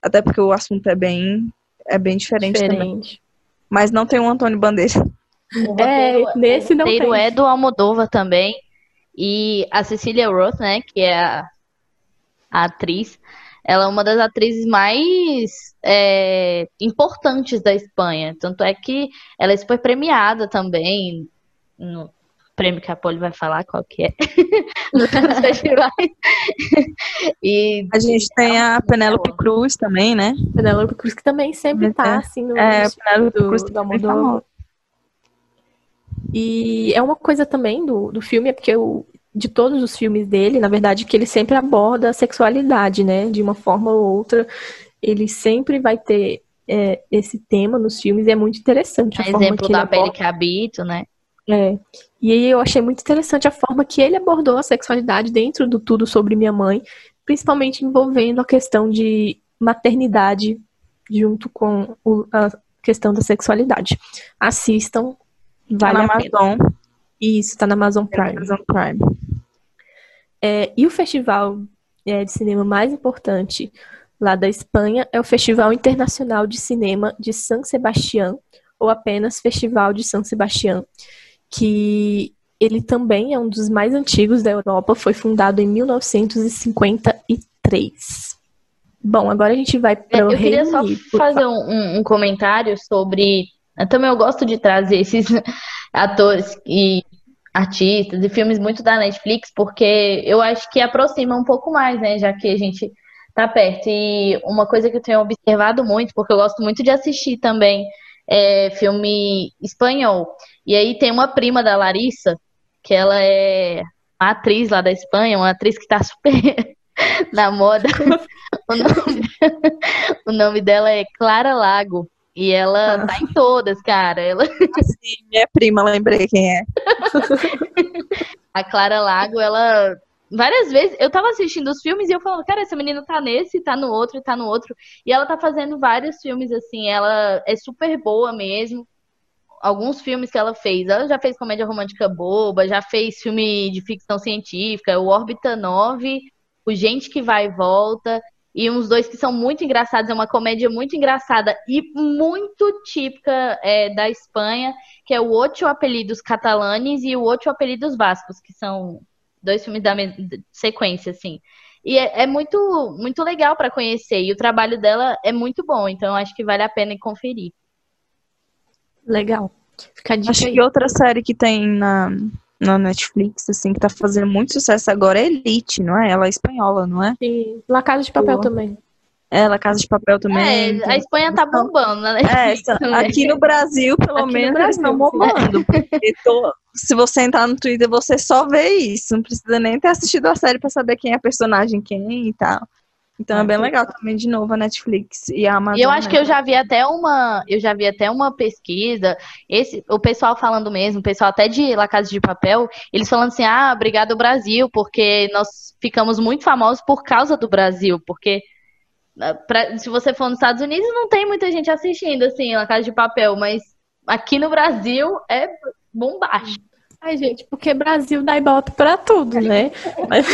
S4: Até porque o assunto é bem, é bem diferente, diferente. também. Mas não tem o Antônio Bandeira.
S2: é, nesse não tem. O é do Almodova também. E a Cecília Roth, né, que é a, a atriz, ela é uma das atrizes mais é, importantes da Espanha. Tanto é que ela é super premiada também no prêmio que a Poli vai falar qual que é nos festivais.
S4: e a gente tem a Penélope Cruz também, né?
S3: Penélope Cruz que também sempre tá assim no
S4: é, Penélope do, Cruz do Almodóvar.
S3: E é uma coisa também do, do filme, é porque o, de todos os filmes dele, na verdade, que ele sempre aborda a sexualidade, né? De uma forma ou outra, ele sempre vai ter é, esse tema nos filmes e é muito interessante.
S2: A exemplo da pele que habito, né?
S3: É. E aí eu achei muito interessante a forma que ele abordou a sexualidade dentro do tudo sobre minha mãe, principalmente envolvendo a questão de maternidade junto com o, a, questão da sexualidade. Assistam, vale
S4: tá na
S3: a
S4: Amazon.
S3: pena. Isso, tá na Amazon
S4: Tá
S3: Prime.
S4: Amazon Prime.
S3: É, e o festival é, de cinema mais importante lá da Espanha é o Festival Internacional de Cinema de San Sebastián, ou apenas Festival de San Sebastián, que ele também é um dos mais antigos da Europa, foi fundado em 1953. Bom, agora a gente vai
S2: É,
S3: para o
S2: eu queria só
S3: Unido.
S2: fazer um, um- um comentário sobre. eu Também eu gosto de trazer esses atores e artistas e filmes muito da Netflix, porque eu acho que aproxima um pouco mais, né? Já que a gente tá perto. E uma coisa que eu tenho observado muito, porque eu gosto muito de assistir também é filme espanhol. E aí tem uma prima da Larissa, que ela é uma atriz lá da Espanha, uma atriz que tá super na moda. O nome, o nome dela é Clara Lago. E ela
S3: Ah.
S2: tá em todas, cara. Ela,
S4: Assim, minha prima, lembrei quem é.
S2: a Clara Lago, ela. Várias vezes eu tava assistindo os filmes e eu falando, cara, essa menina tá nesse, tá no outro, tá no outro. E ela tá fazendo vários filmes assim, ela é super boa mesmo. Alguns filmes que ela fez, ela já fez comédia romântica boba, já fez filme de ficção científica, o Órbita 9, o Gente que Vai e Volta, e uns dois que são muito engraçados, é uma comédia muito engraçada e muito típica é, da Espanha, que é o Ocho Apelidos Catalanes e o Ocho Apelidos Vascos, que são dois filmes da sequência, assim. E é, é muito, muito legal para conhecer, e o trabalho dela é muito bom, então acho que vale a pena conferir.
S3: Legal. Fica a dica
S4: Acho
S3: aí.
S4: que outra série que tem na, na Netflix, assim, que tá fazendo muito sucesso agora é Elite, não é? Ela é espanhola, não é?
S3: Sim. La Casa de Papel
S4: Boa.
S3: também.
S4: Ela, Casa de Papel também.
S2: É, a Espanha tá
S4: Então,
S2: bombando, né?
S4: É, essa- aqui no Brasil, pelo
S3: Aqui no
S4: menos,
S3: Brasil,
S4: eles estão bombando. Porque tô- se você entrar no Twitter, você só vê isso. Não precisa nem ter assistido a série pra saber quem é personagem quem e tal. Então é bem legal também, de novo, a Netflix e a Amazon.
S2: E eu acho que
S4: né?
S2: eu já vi até uma, eu já vi até uma pesquisa, esse, o pessoal falando mesmo, o pessoal até de La Casa de Papel, eles falando assim: "Ah, obrigado Brasil, porque nós ficamos muito famosos por causa do Brasil, porque ah, pra- se você for nos Estados Unidos não tem muita gente assistindo assim La Casa de Papel, mas aqui no Brasil é bombástico.
S3: Ai, gente, porque Brasil dá ibope pra tudo, né? Mas-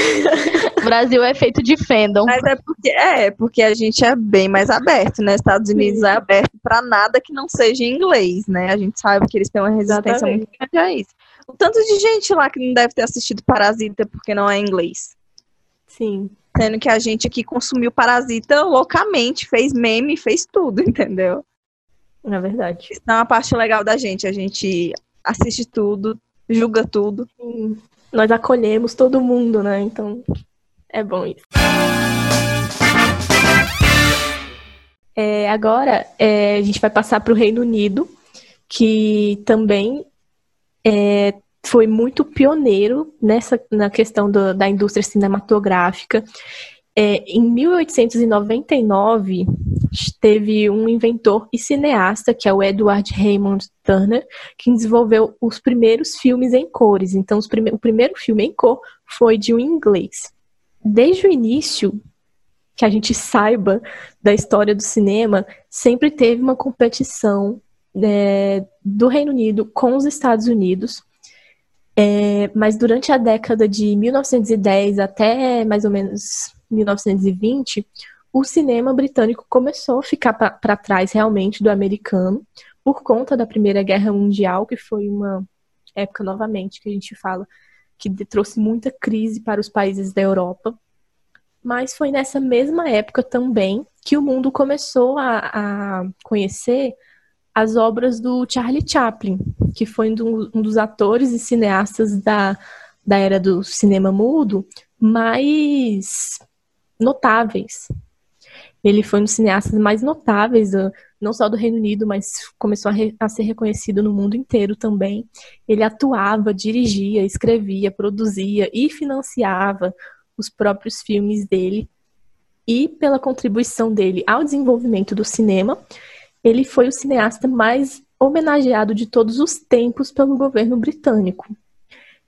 S2: O Brasil é feito de fandom.
S4: Mas é porque, é, porque a gente é bem mais aberto, né? Estados Unidos é aberto pra nada que não seja em inglês, né? A gente sabe que eles têm uma resistência
S3: Exatamente.
S4: muito grande a isso. O tanto de gente lá que não deve ter assistido Parasita porque não é inglês.
S3: Sim.
S4: Sendo que a gente aqui consumiu Parasita loucamente, fez meme, fez tudo, entendeu?
S3: É verdade.
S4: Isso é uma parte legal da gente. A gente assiste tudo, julga tudo.
S3: Sim. Nós acolhemos todo mundo, né? Então, é bom isso. É, agora, é, a gente vai passar para o Reino Unido, que também é, foi muito pioneiro nessa na questão do- da indústria cinematográfica. É, em 1899, teve um inventor e cineasta, que é o Edward Raymond Turner, que desenvolveu os primeiros filmes em cores. Então, prime- o primeiro filme em cor foi de um inglês. Desde o início, que a gente saiba da história do cinema, sempre teve uma competição é, do Reino Unido com os Estados Unidos. É, mas durante a década de 1910 até mais ou menos 1920, o cinema britânico começou a ficar para trás realmente do americano por conta da Primeira Guerra Mundial, que foi uma época novamente que a gente fala que trouxe muita crise para os países da Europa. Mas foi nessa mesma época também que o mundo começou a, a conhecer as obras do Charlie Chaplin, que foi um, um dos atores e cineastas da, da era do cinema mudo mais notáveis. Ele foi um dos cineastas mais notáveis, não só do Reino Unido, mas começou a, re- a ser reconhecido no mundo inteiro também. Ele atuava, dirigia, escrevia, produzia e financiava os próprios filmes dele. E pela contribuição dele ao desenvolvimento do cinema, ele foi o cineasta mais homenageado de todos os tempos pelo governo britânico.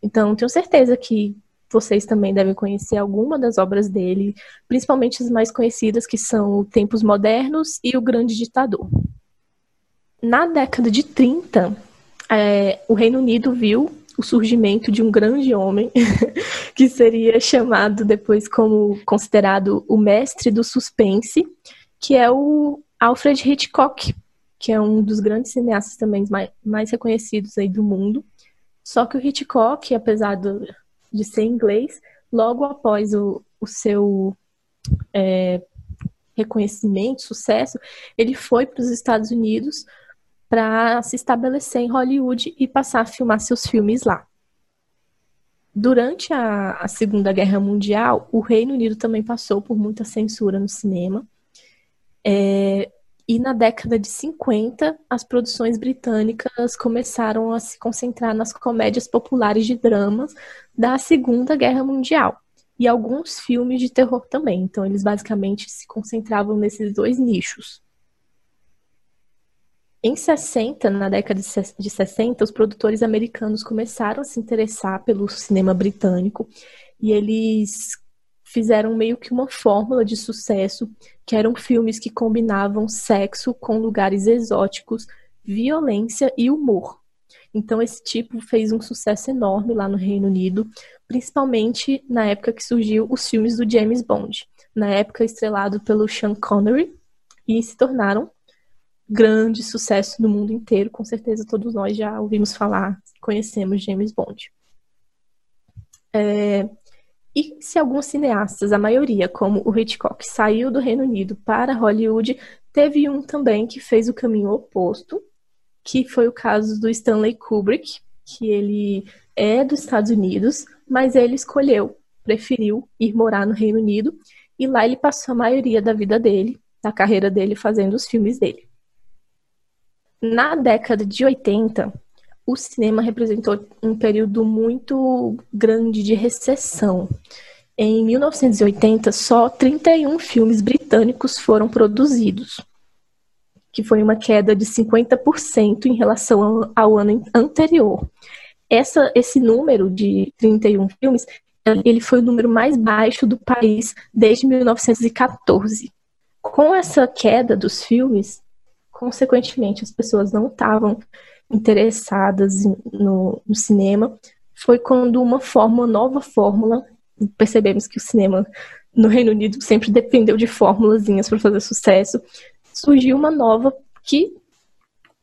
S3: Então, tenho certeza que vocês também devem conhecer alguma das obras dele, principalmente as mais conhecidas, que são Tempos Modernos e O Grande Ditador. na década de 30, é, o Reino Unido viu o surgimento de um grande homem que seria chamado depois como considerado o mestre do suspense, que é o Alfred Hitchcock, que é um dos grandes cineastas também mais, mais reconhecidos aí do mundo. Só que o Hitchcock, apesar do, de ser inglês, logo após o, o seu é, reconhecimento, sucesso, ele foi para os Estados Unidos para se estabelecer em Hollywood e passar a filmar seus filmes lá. Durante a, a, Segunda Guerra Mundial, o Reino Unido também passou por muita censura no cinema. É, e na década de 50, as produções britânicas começaram a se concentrar nas comédias populares de dramas da Segunda Guerra Mundial. E alguns filmes de terror também. Então, eles basicamente se concentravam nesses dois nichos. Em 60, na década de 60, os produtores americanos começaram a se interessar pelo cinema britânico e eles fizeram meio que uma fórmula de sucesso, que eram filmes que combinavam sexo com lugares exóticos, violência e humor. Então esse tipo fez um sucesso enorme lá no Reino Unido, principalmente na época que surgiu os filmes do James Bond, na época estrelado pelo Sean Connery, e se tornaram grande sucesso no mundo inteiro. Com certeza todos nós já ouvimos falar, conhecemos James Bond. É, e se alguns cineastas, a maioria, como o Hitchcock, saiu do Reino Unido para Hollywood, teve um também que fez o caminho oposto, que foi o caso do Stanley Kubrick, que ele é dos Estados Unidos, mas ele escolheu, preferiu ir morar no Reino Unido, e lá ele passou a maioria da vida dele, da carreira dele, fazendo os filmes dele. Na década de 80, o cinema representou um período muito grande de recessão. Em 1980, só 31 filmes britânicos foram produzidos, que foi uma queda de 50% em relação ao ano anterior. Essa, esse número de 31 filmes, ele foi o número mais baixo do país desde 1914. Com essa queda dos filmes, consequentemente, as pessoas não estavam interessadas no, no, cinema. Foi quando uma nova fórmula, percebemos que o cinema no Reino Unido sempre dependeu de fórmulazinhas para fazer sucesso, surgiu uma nova que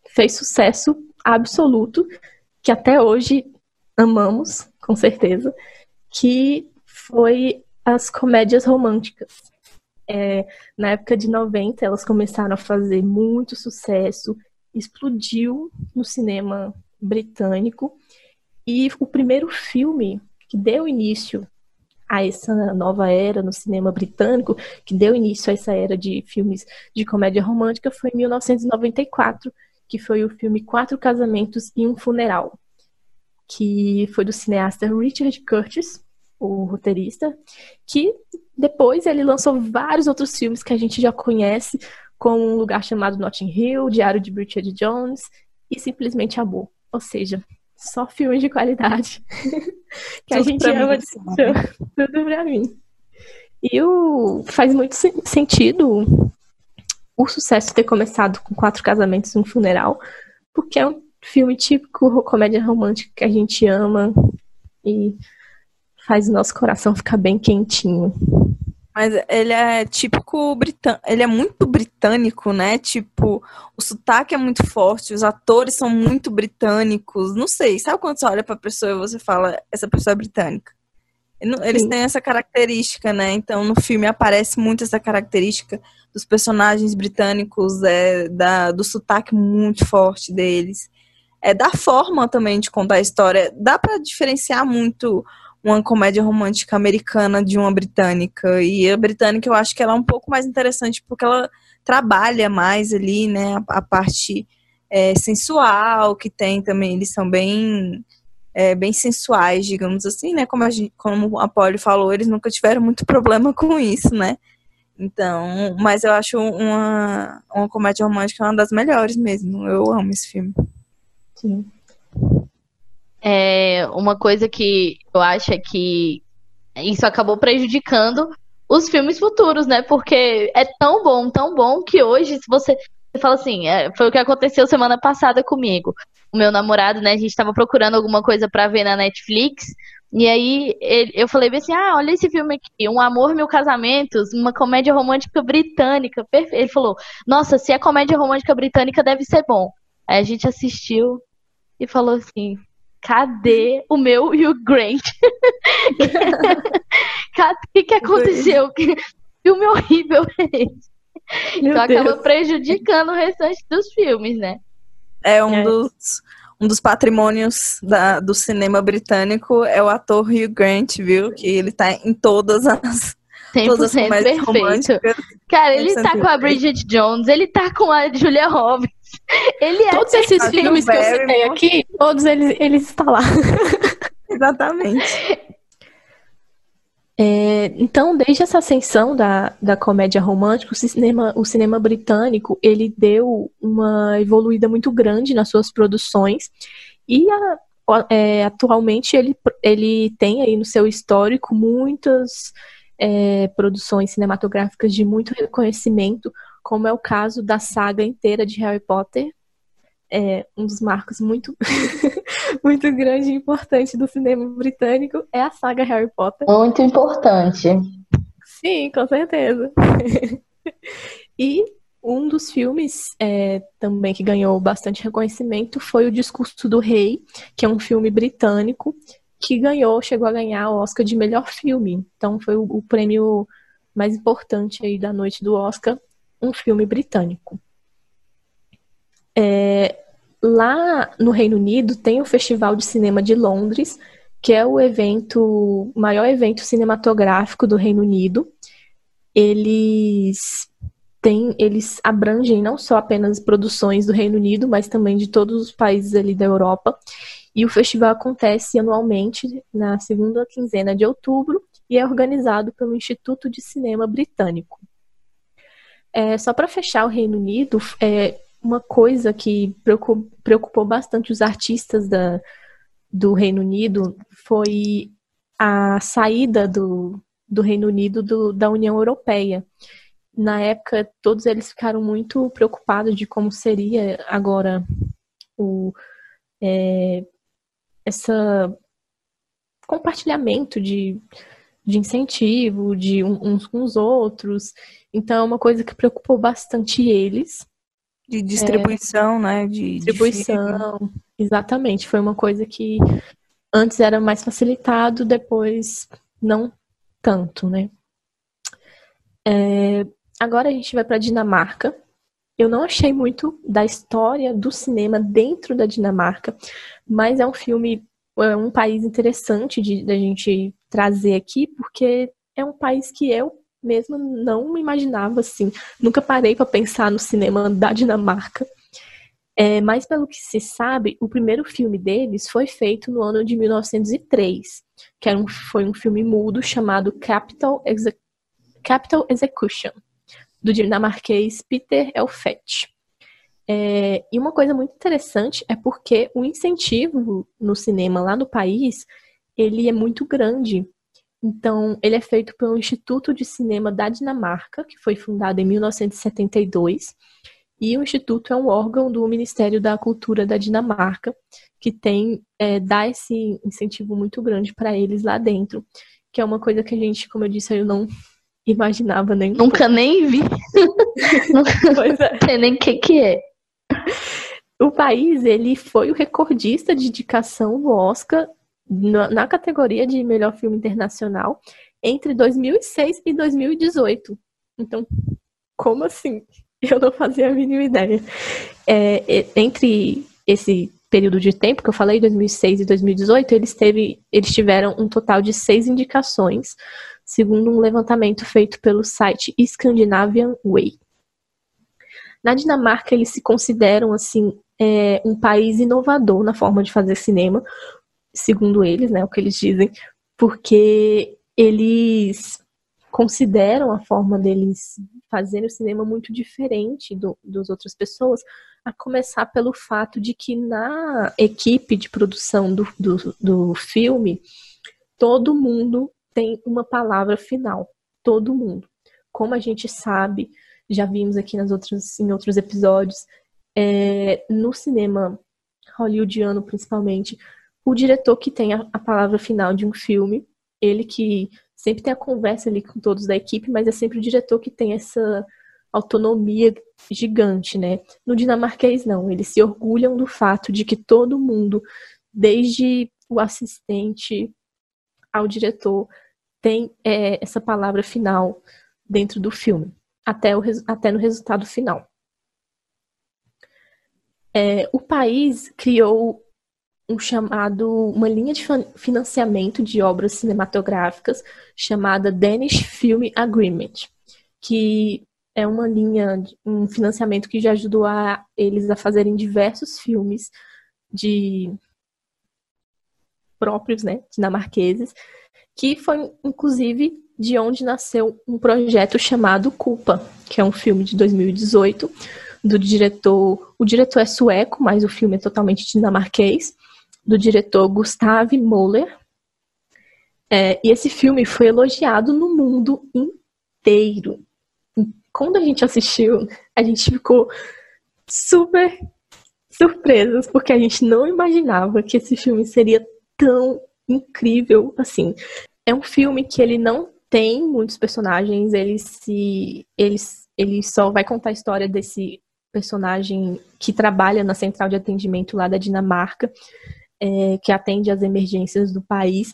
S3: fez sucesso absoluto, que até hoje amamos, com certeza, que foi as comédias românticas. É, na época de 90, elas começaram a fazer muito sucesso, explodiu no cinema britânico. E o primeiro filme que deu início a essa nova era no cinema britânico, que deu início a essa era de filmes de comédia romântica, foi em 1994, que foi o filme Quatro Casamentos e um Funeral, que foi do cineasta Richard Curtis, o roteirista, que depois ele lançou vários outros filmes que a gente já conhece, como Um Lugar Chamado Notting Hill, Diário de Bridget Jones e Simplesmente Amor. Ou seja, só filmes de qualidade que a gente ama de tudo pra mim. E o, faz muito sentido o sucesso ter começado com Quatro Casamentos e um Funeral, porque é um filme típico comédia romântica que a gente ama e faz o nosso coração ficar bem quentinho.
S4: Mas ele é típico britânico, ele é muito britânico, né? Tipo, o sotaque é muito forte, os atores são muito britânicos. Não sei, sabe quando você olha pra pessoa e você fala, essa pessoa é britânica? Eles Sim. têm essa característica, né? Então no filme aparece muito essa característica dos personagens britânicos, é, da, do sotaque muito forte deles. É da forma também de contar a história. Dá para diferenciar muito uma comédia romântica americana de uma britânica. E a britânica eu acho que ela é um pouco mais interessante porque ela trabalha mais ali, né, a, a parte é, sensual que tem também. Eles são bem é, bem sensuais, digamos assim, né? Como a, como a Polly falou, eles nunca tiveram muito problema com isso, né? Então, mas eu acho uma, uma comédia romântica uma das melhores mesmo. Eu amo esse filme.
S3: Sim.
S2: É, uma coisa que eu acho é que isso acabou prejudicando os filmes futuros, né? Porque é tão bom, tão bom que hoje, se você Você fala assim, é, foi o que aconteceu semana passada comigo. O meu namorado, né, a gente tava procurando alguma coisa para ver na Netflix. E aí ele, eu falei assim: ah, olha esse filme aqui, Um Amor, Mil Casamentos, uma comédia romântica britânica. Perfeito. Ele falou: nossa, se é comédia romântica britânica, deve ser bom. Aí a gente assistiu e falou assim: cadê o meu Hugh Grant? O que, que aconteceu? Que filme horrível é esse? Meu então Deus. acaba prejudicando o restante dos filmes, né?
S4: É um é. dos um dos patrimônios da, do cinema britânico é o ator Hugh Grant, viu? Que ele tá em todas as.
S2: 100% todas as perfeito. Cara, ele tá com a Bridget Jones, ele tá com a Julia Roberts. Ele é
S3: Todos esses filmes que eu citei aqui, todos eles, eles estão lá.
S4: Exatamente.
S3: É, então, desde essa ascensão da, da comédia romântica, o cinema, o cinema britânico ele deu uma evoluída muito grande nas suas produções e a, é, atualmente ele, ele tem aí no seu histórico muitas é, produções cinematográficas de muito reconhecimento, como é o caso da saga inteira de Harry Potter, é, um dos marcos muito, muito grande e importante do cinema britânico é a saga Harry Potter.
S2: Muito importante.
S3: Sim, com certeza. e um dos filmes é, também que ganhou bastante reconhecimento foi O Discurso do Rei, que é um filme britânico que ganhou, chegou a ganhar o Oscar de melhor filme. Então foi o, o prêmio mais importante aí da noite do Oscar, um filme britânico. É, lá no Reino Unido tem o Festival de Cinema de Londres, que é o evento, maior evento cinematográfico do Reino Unido. Eles têm, eles abrangem não só apenas produções do Reino Unido, mas também de todos os países ali da Europa. E o festival acontece anualmente na segunda quinzena de outubro e é organizado pelo Instituto de Cinema Britânico. É, só para fechar o Reino Unido, é, uma coisa que preocupou bastante os artistas da, do Reino Unido foi a saída do, do Reino Unido do, da União Europeia. Na época, todos eles ficaram muito preocupados de como seria agora o é, essa compartilhamento de, de incentivo de uns com os outros. Então, é uma coisa que preocupou bastante eles.
S4: De distribuição, é, né? De,
S3: distribuição. De exatamente. Foi uma coisa que antes era mais facilitado, depois não tanto, né? É, agora a gente vai para Dinamarca. Eu não achei muito da história do cinema dentro da Dinamarca, mas é um filme, é um país interessante de, de a gente trazer aqui, porque é um país que eu mesmo não me imaginava assim. Nunca parei para pensar no cinema da Dinamarca. É, mas pelo que se sabe, o primeiro filme deles foi feito no ano de 1903, que era um, foi um filme mudo chamado Capital, Exe Capital Execution, do dinamarquês Peter Elfett. É, e uma coisa muito interessante é porque o incentivo no cinema lá no país ele é muito grande. Então, ele é feito pelo Instituto de Cinema da Dinamarca, que foi fundado em 1972, e o Instituto é um órgão do Ministério da Cultura da Dinamarca, que tem é, dá esse incentivo muito grande para eles lá dentro, que é uma coisa que a gente, como eu disse, eu não imaginava nem.
S2: Nunca nem vi. pois é. Sei nem o que, que é.
S3: O país ele foi o recordista de indicação no Oscar na, na categoria de melhor filme internacional entre 2006 e 2018. Então, como assim? Eu não fazia a mínima ideia. É, entre esse período de tempo que eu falei, 2006 e 2018, eles, teve, eles tiveram um total de seis indicações, segundo um levantamento feito pelo site Scandinavian Way. Na Dinamarca, eles se consideram assim é, um país inovador na forma de fazer cinema, segundo eles, né, o que eles dizem, porque eles consideram a forma deles fazerem o cinema muito diferente do, das outras pessoas, a começar pelo fato de que na equipe de produção do, do, do filme, todo mundo tem uma palavra final. Todo mundo. Como a gente sabe, já vimos aqui nas outras, em outros episódios. É, no cinema hollywoodiano, principalmente, o diretor que tem a, a palavra final de um filme, ele que sempre tem a conversa ali com todos da equipe, mas é sempre o diretor que tem essa autonomia gigante, né? No dinamarquês, não. Eles se orgulham do fato de que todo mundo, desde o assistente ao diretor, tem é, essa palavra final dentro do filme, até, o, até no resultado final. É, o país criou um chamado, uma linha de financiamento de obras cinematográficas chamada Danish Film Agreement, que é uma linha, um financiamento que já ajudou a eles a fazerem diversos filmes de próprios, né, dinamarqueses, que foi inclusive de onde nasceu um projeto chamado Culpa, que é um filme de 2018 do diretor, o diretor é sueco, mas o filme é totalmente dinamarquês, do diretor Gustav Moller. É, e esse filme foi elogiado no mundo inteiro. quando a gente assistiu, a gente ficou super surpresos, porque a gente não imaginava que esse filme seria tão incrível assim. É um filme que ele não tem muitos personagens, ele se ele, ele só vai contar a história desse personagem que trabalha na central de atendimento lá da Dinamarca é, que atende às emergências do país.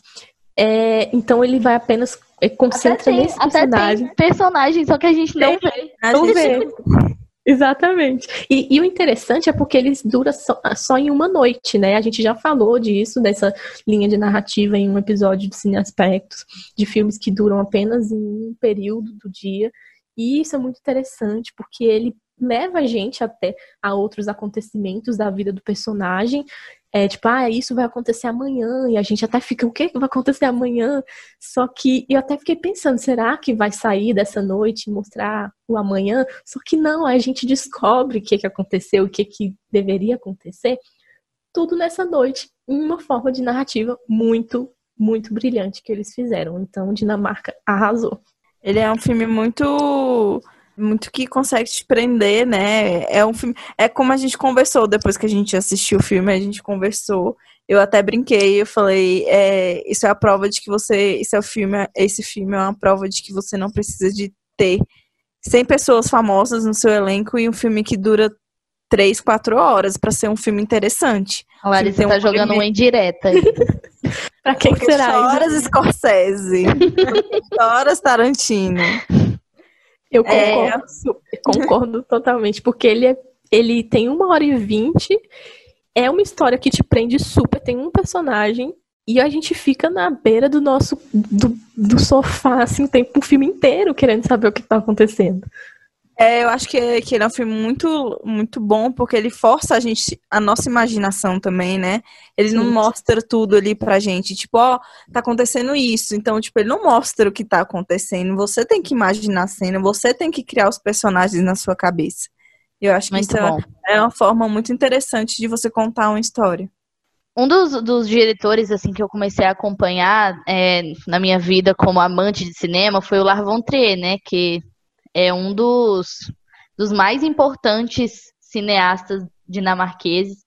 S3: É, então ele vai apenas é, concentra tem, nesse personagem.
S2: Personagem, só que a gente não vê.
S3: Não vê. Exatamente. E, e, o interessante é porque eles duram só, só, em uma noite, né? A gente já falou disso, dessa linha de narrativa em um episódio de Cine Aspectos, de filmes que duram apenas em um período do dia. E isso é muito interessante, porque ele leva a gente até a outros acontecimentos da vida do personagem é tipo, ah, isso vai acontecer amanhã, e a gente até fica, o que vai acontecer amanhã? Só que eu até fiquei pensando, será que vai sair dessa noite e mostrar o amanhã? Só que não, a gente descobre o que, que aconteceu, o que, que deveria acontecer, tudo nessa noite, em uma forma de narrativa muito, muito brilhante que eles fizeram. Então, Dinamarca arrasou.
S4: Ele é um filme muito muito que consegue te prender, né? É um filme. É como a gente conversou depois que a gente assistiu o filme, a gente conversou. Eu até brinquei, eu falei, é, isso é a prova de que você. Isso é o filme, esse filme é uma prova de que você não precisa de ter 100 pessoas famosas no seu elenco e um filme que dura 3, 4 horas para ser um filme interessante.
S2: A Larissa tá um jogando uma indireta.
S3: pra quem
S4: Porque
S3: será?
S4: Horas Scorsese. horas Tarantino.
S3: Eu concordo, é... concordo totalmente, porque ele, é, ele tem uma hora e vinte, é uma história que te prende super, tem um personagem e a gente fica na beira do nosso do, do sofá, assim, o tempo, o filme inteiro, querendo saber o que está acontecendo.
S4: É, eu acho que, que ele é um filme muito, muito bom, porque ele força a gente, a nossa imaginação também, né? Ele Sim. não mostra tudo ali pra gente, tipo, ó, tá acontecendo isso. Então, tipo, ele não mostra o que tá acontecendo. Você tem que imaginar a cena, você tem que criar os personagens na sua cabeça. Eu acho que muito isso é bom. é uma forma muito interessante de você contar uma história.
S2: Um dos, dos diretores assim que eu comecei a acompanhar é, na minha vida como amante de cinema foi o Lars von Trier, né? Que é um dos, dos mais importantes cineastas dinamarqueses.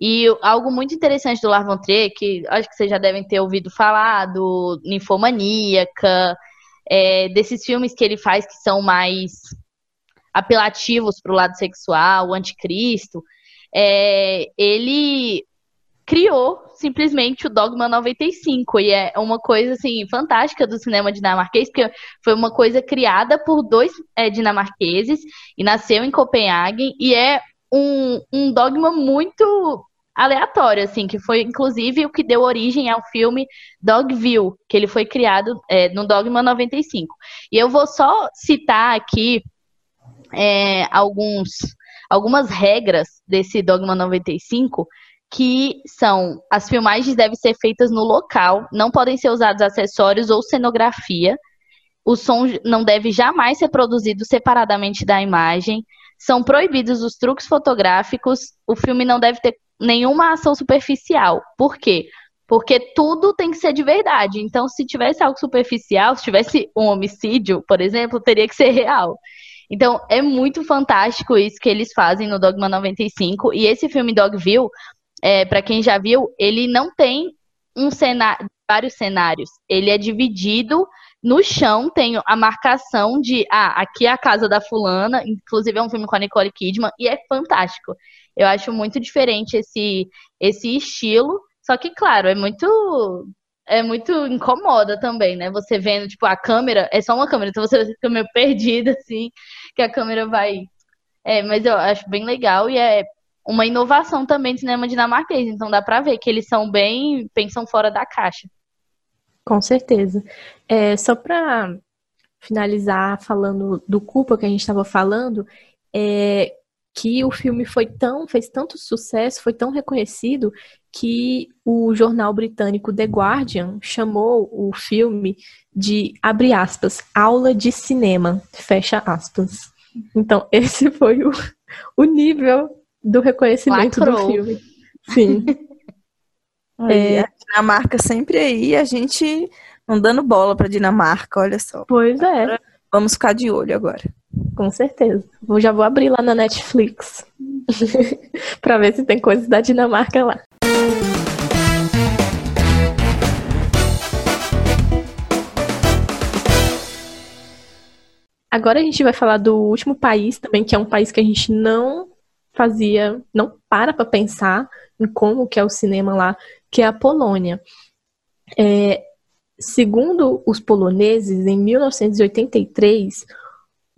S2: E algo muito interessante do Lars von Trier, que acho que vocês já devem ter ouvido falar, do Ninfomaníaca, é, desses filmes que ele faz que são mais apelativos para o lado sexual, o Anticristo, é, ele criou simplesmente o Dogma 95 e é uma coisa assim fantástica do cinema dinamarquês porque foi uma coisa criada por dois é, dinamarqueses e nasceu em Copenhague e é um, um dogma muito aleatório assim que foi inclusive o que deu origem ao filme Dogville que ele foi criado é, no Dogma 95 e eu vou só citar aqui é, alguns algumas regras desse Dogma 95 que são as filmagens devem ser feitas no local, não podem ser usados acessórios ou cenografia. O som não deve jamais ser produzido separadamente da imagem. São proibidos os truques fotográficos. O filme não deve ter nenhuma ação superficial. Por quê? Porque tudo tem que ser de verdade. Então, se tivesse algo superficial, se tivesse um homicídio, por exemplo, teria que ser real. Então, é muito fantástico isso que eles fazem no Dogma 95. E esse filme Dogville, é, para quem já viu, ele não tem um cenário, vários cenários. Ele é dividido no chão, tem a marcação de, ah, aqui é a casa da fulana, inclusive é um filme com a Nicole Kidman, e é fantástico. Eu acho muito diferente esse, esse estilo, só que, claro, é muito é muito incomoda também, né? Você vendo, tipo, a câmera, é só uma câmera, então você fica meio perdida, assim, que a câmera vai. É, mas eu acho bem legal e é uma inovação também do cinema dinamarquês, então dá pra ver que eles são bem, pensam fora da caixa.
S3: Com certeza. É, só pra finalizar falando do culpa que a gente estava falando, é, que o filme foi tão, fez tanto sucesso, foi tão reconhecido, que o jornal britânico The Guardian chamou o filme de, abre aspas, aula de cinema, fecha aspas. Então, esse foi o, o nível do reconhecimento Lacrou. do filme. Sim.
S4: é, a Dinamarca sempre aí, a gente não dando bola para Dinamarca, olha só.
S3: Pois é.
S4: Vamos ficar de olho agora.
S3: Com certeza. Já vou abrir lá na Netflix para ver se tem coisas da Dinamarca lá. Agora a gente vai falar do último país também, que é um país que a gente não fazia, não para para pensar em como que é o cinema lá, que é a Polônia. É, segundo os poloneses, em 1983,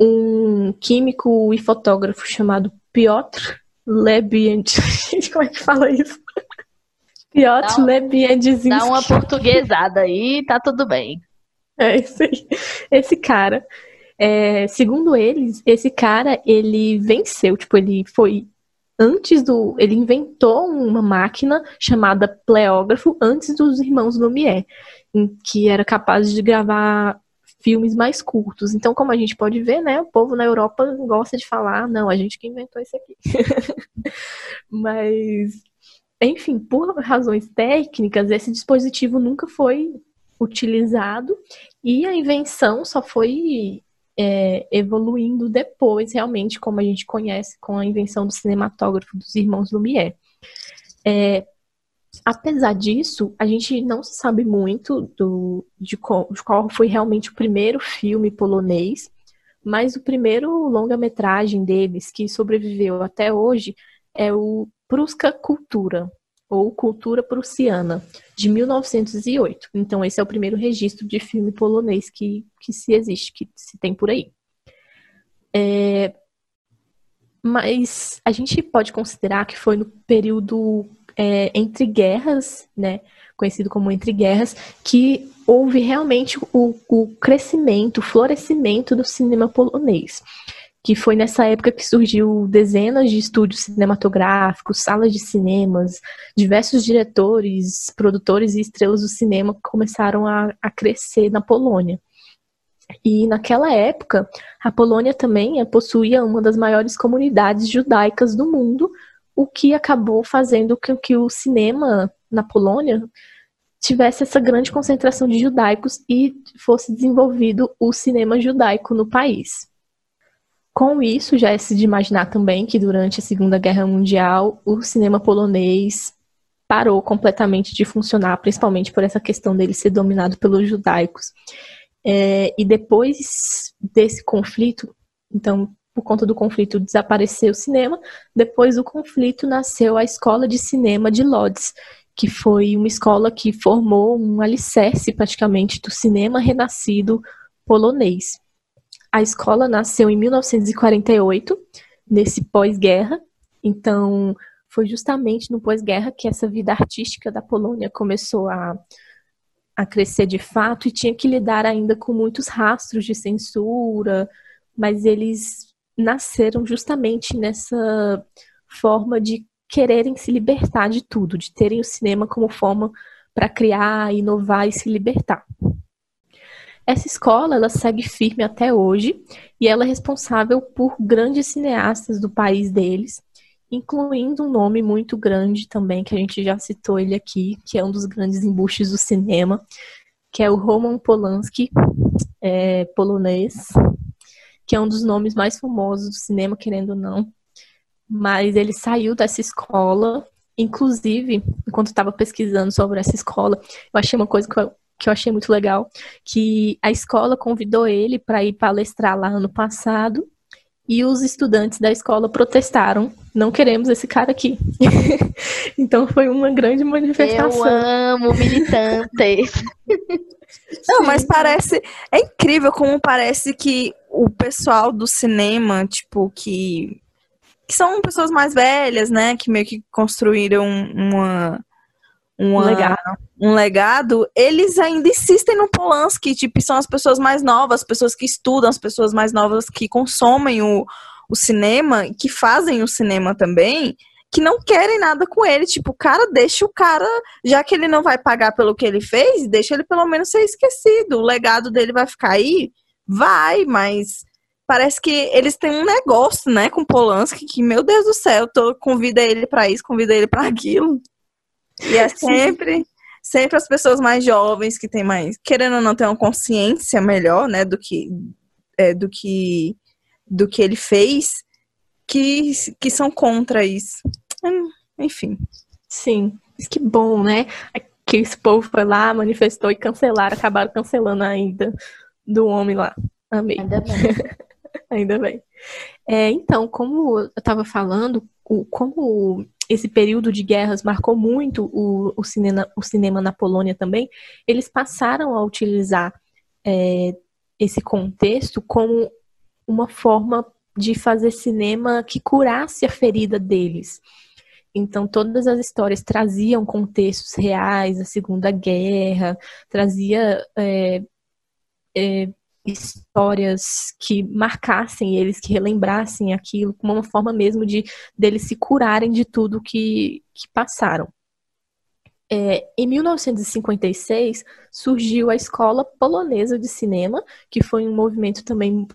S3: um químico e fotógrafo chamado Piotr Lebiedzinski. Gente, como é que fala isso? Piotr Lebiedzinski.
S2: Dá uma portuguesada aí, tá tudo bem.
S3: É aí. Esse cara, é, segundo eles, esse cara, ele venceu, tipo, ele foi antes do. Ele inventou uma máquina chamada pleógrafo antes dos irmãos Lumière, que era capaz de gravar filmes mais curtos. Então, como a gente pode ver, né, o povo na Europa gosta de falar, não, a gente que inventou isso aqui. Mas, enfim, por razões técnicas, esse dispositivo nunca foi utilizado e a invenção só foi é, evoluindo depois, realmente, como a gente conhece com a invenção do cinematógrafo dos irmãos Lumière. É, Apesar disso, a gente não sabe muito do, de, qual, de qual foi realmente o primeiro filme polonês, mas o primeiro longa-metragem deles que sobreviveu até hoje é o Pruska Cultura, ou Cultura Prussiana, de 1908. Então, esse é o primeiro registro de filme polonês que, que se existe, que se tem por aí. É, mas a gente pode considerar que foi no período é, entre guerras, né, conhecido como entre guerras, que houve realmente o, o crescimento, o florescimento do cinema polonês que foi nessa época que surgiu dezenas de estúdios cinematográficos, salas de cinemas, diversos diretores, produtores e estrelas do cinema começaram a, a crescer na Polônia. E naquela época, a Polônia também possuía uma das maiores comunidades judaicas do mundo, o que acabou fazendo com que o cinema na Polônia tivesse essa grande concentração de judaicos e fosse desenvolvido o cinema judaico no país. Com isso, já é se de imaginar também que durante a Segunda Guerra Mundial o cinema polonês parou completamente de funcionar, principalmente por essa questão dele ser dominado pelos judaicos. É, e depois desse conflito, então por conta do conflito desapareceu o cinema. Depois do conflito nasceu a Escola de Cinema de Lodz, que foi uma escola que formou um alicerce praticamente do cinema renascido polonês. A escola nasceu em 1948, nesse pós-guerra, então foi justamente no pós-guerra que essa vida artística da Polônia começou a, a crescer de fato e tinha que lidar ainda com muitos rastros de censura, mas eles nasceram justamente nessa forma de quererem se libertar de tudo, de terem o cinema como forma para criar, inovar e se libertar. Essa escola ela segue firme até hoje e ela é responsável por grandes cineastas do país deles, incluindo um nome muito grande também que a gente já citou ele aqui, que é um dos grandes embustes do cinema, que é o Roman Polanski, é, polonês, que é um dos nomes mais famosos do cinema, querendo ou não. Mas ele saiu dessa escola. Inclusive, enquanto estava pesquisando sobre essa escola, eu achei uma coisa que eu, que eu achei muito legal, que a escola convidou ele para ir palestrar lá ano passado e os estudantes da escola protestaram. Não queremos esse cara aqui. então foi uma grande manifestação.
S2: Eu amo militantes.
S4: Não, mas parece. É incrível como parece que o pessoal do cinema, tipo, que. Que são pessoas mais velhas, né? Que meio que construíram uma. Uma
S3: Um legado.
S4: um legado, eles ainda insistem no Polanski, tipo, são as pessoas mais novas, as pessoas que estudam, as pessoas mais novas que consomem o, o cinema, que fazem o cinema também, que não querem nada com ele. Tipo, cara, deixa o cara, já que ele não vai pagar pelo que ele fez, deixa ele pelo menos ser esquecido. O legado dele vai ficar aí? Vai, mas parece que eles têm um negócio, né, com Polanski, que, meu Deus do céu, tô, convida ele pra isso, convida ele pra aquilo. E é sempre, sempre as pessoas mais jovens que têm mais, querendo ou não, ter uma consciência melhor, né, do que, é, do que, do que ele fez, que, que são contra isso. Hum, Enfim.
S3: Sim, mas que bom, né? Que esse povo foi lá, manifestou e cancelaram, acabaram cancelando ainda do homem lá. Amei.
S2: Ainda bem.
S3: Ainda bem. É, então, como eu estava falando, o- como esse período de guerras marcou muito o, o cinema, o cinema na Polônia também, eles passaram a utilizar é, esse contexto como uma forma de fazer cinema que curasse a ferida deles. Então, todas as histórias traziam contextos reais da Segunda Guerra, trazia é, é, histórias que marcassem eles, que relembrassem aquilo, como uma forma mesmo de deles se curarem de tudo que, que passaram. É, em 1956 surgiu a Escola Polonesa de Cinema, que foi um movimento também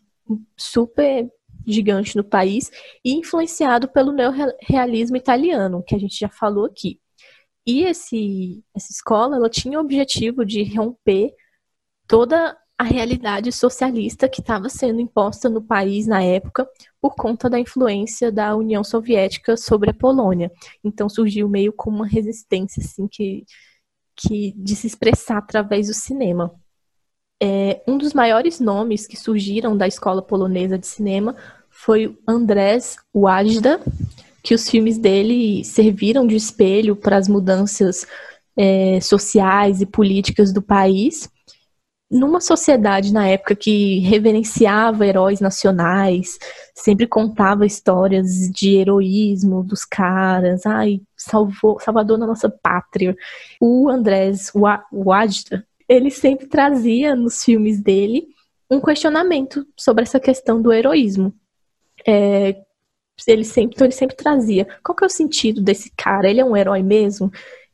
S3: super gigante no país e influenciado pelo neorrealismo italiano, que a gente já falou aqui. E esse, essa escola ela tinha o objetivo de romper toda a realidade socialista que estava sendo imposta no país na época por conta da influência da União Soviética sobre a Polônia. Então surgiu meio como uma resistência assim que, que de se expressar através do cinema. É, um dos maiores nomes que surgiram da escola polonesa de cinema foi Andrés Wajda, que os filmes dele serviram de espelho para as mudanças é, sociais e políticas do país numa sociedade na época que reverenciava heróis nacionais, sempre contava histórias de heroísmo dos caras, ai, salvou, salvador da nossa pátria. O Andrés Wajda, ele sempre trazia nos filmes dele um questionamento sobre essa questão do heroísmo. É, ele sempre, então ele sempre trazia, qual que é o sentido desse cara? Ele é um herói mesmo?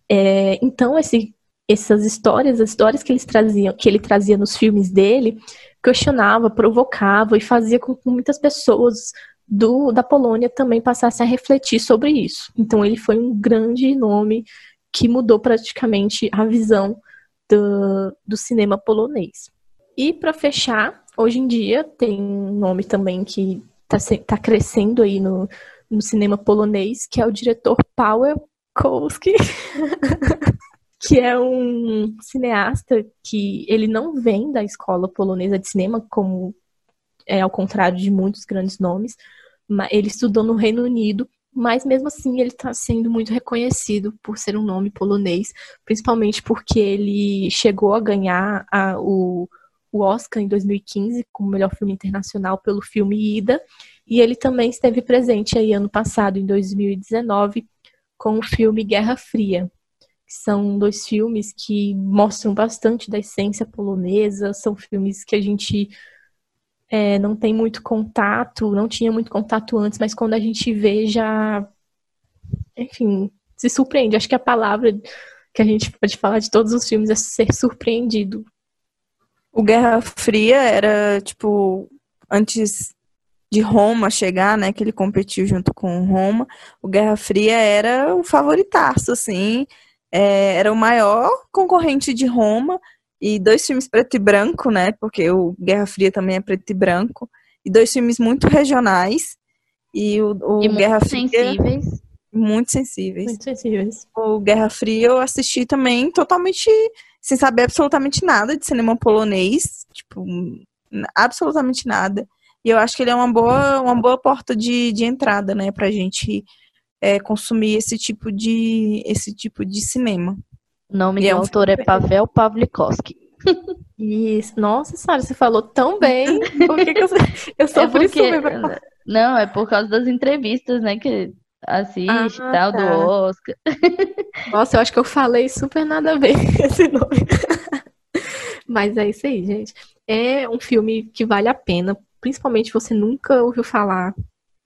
S3: É, então esse essas histórias, as histórias que eles traziam, que ele trazia nos filmes dele, questionava, provocava e fazia com que muitas pessoas do, da Polônia também passassem a refletir sobre isso. Então ele foi um grande nome que mudou praticamente a visão do, do cinema polonês. E para fechar, hoje em dia tem um nome também que está tá crescendo aí no, no cinema polonês, que é o diretor Paweł Kowalski. que é um cineasta que ele não vem da escola polonesa de cinema, como é ao contrário de muitos grandes nomes, ele estudou no Reino Unido, mas mesmo assim ele está sendo muito reconhecido por ser um nome polonês, principalmente porque ele chegou a ganhar a, o, o Oscar em 2015 como melhor filme internacional pelo filme Ida, e ele também esteve presente aí ano passado, em 2019, com o filme Guerra Fria, são dois filmes que mostram bastante da essência polonesa, são filmes que a gente é, não tem muito contato, não tinha muito contato antes, mas quando a gente vê já, enfim, se surpreende. Acho que a palavra que a gente pode falar de todos os filmes é ser surpreendido.
S4: O Guerra Fria era, tipo, antes de Roma chegar, né, que ele competiu junto com Roma, o Guerra Fria era o favoritaço, assim, é, era o maior concorrente de Roma e dois filmes preto e branco, né? Porque o Guerra Fria também é preto e branco. e dois filmes muito regionais. E o, o
S2: E
S4: Guerra
S2: muito
S4: Fria.
S2: sensíveis.
S4: Muito sensíveis.
S3: Muito sensíveis.
S4: O Guerra Fria eu assisti também totalmente sem saber absolutamente nada de cinema polonês, tipo, absolutamente nada. E eu acho que ele é uma boa, uma boa porta de, de entrada, né, pra gente é, consumir esse tipo de esse tipo de cinema.
S2: O nome
S4: E
S2: do
S4: é um
S2: autor é Pavel Pavlikovsky.
S3: Isso. Nossa senhora, você falou tão bem. Por que, que eu, eu sou
S2: É
S3: por isso
S2: porque-
S3: mesmo?
S2: Não, é por causa das entrevistas, né, que assiste
S3: Ah,
S2: e tal, do
S3: tá.
S2: Oscar.
S3: Nossa, eu acho que eu falei super nada a ver com esse nome. Mas é isso aí, gente. É um filme que vale a pena, principalmente se você nunca ouviu falar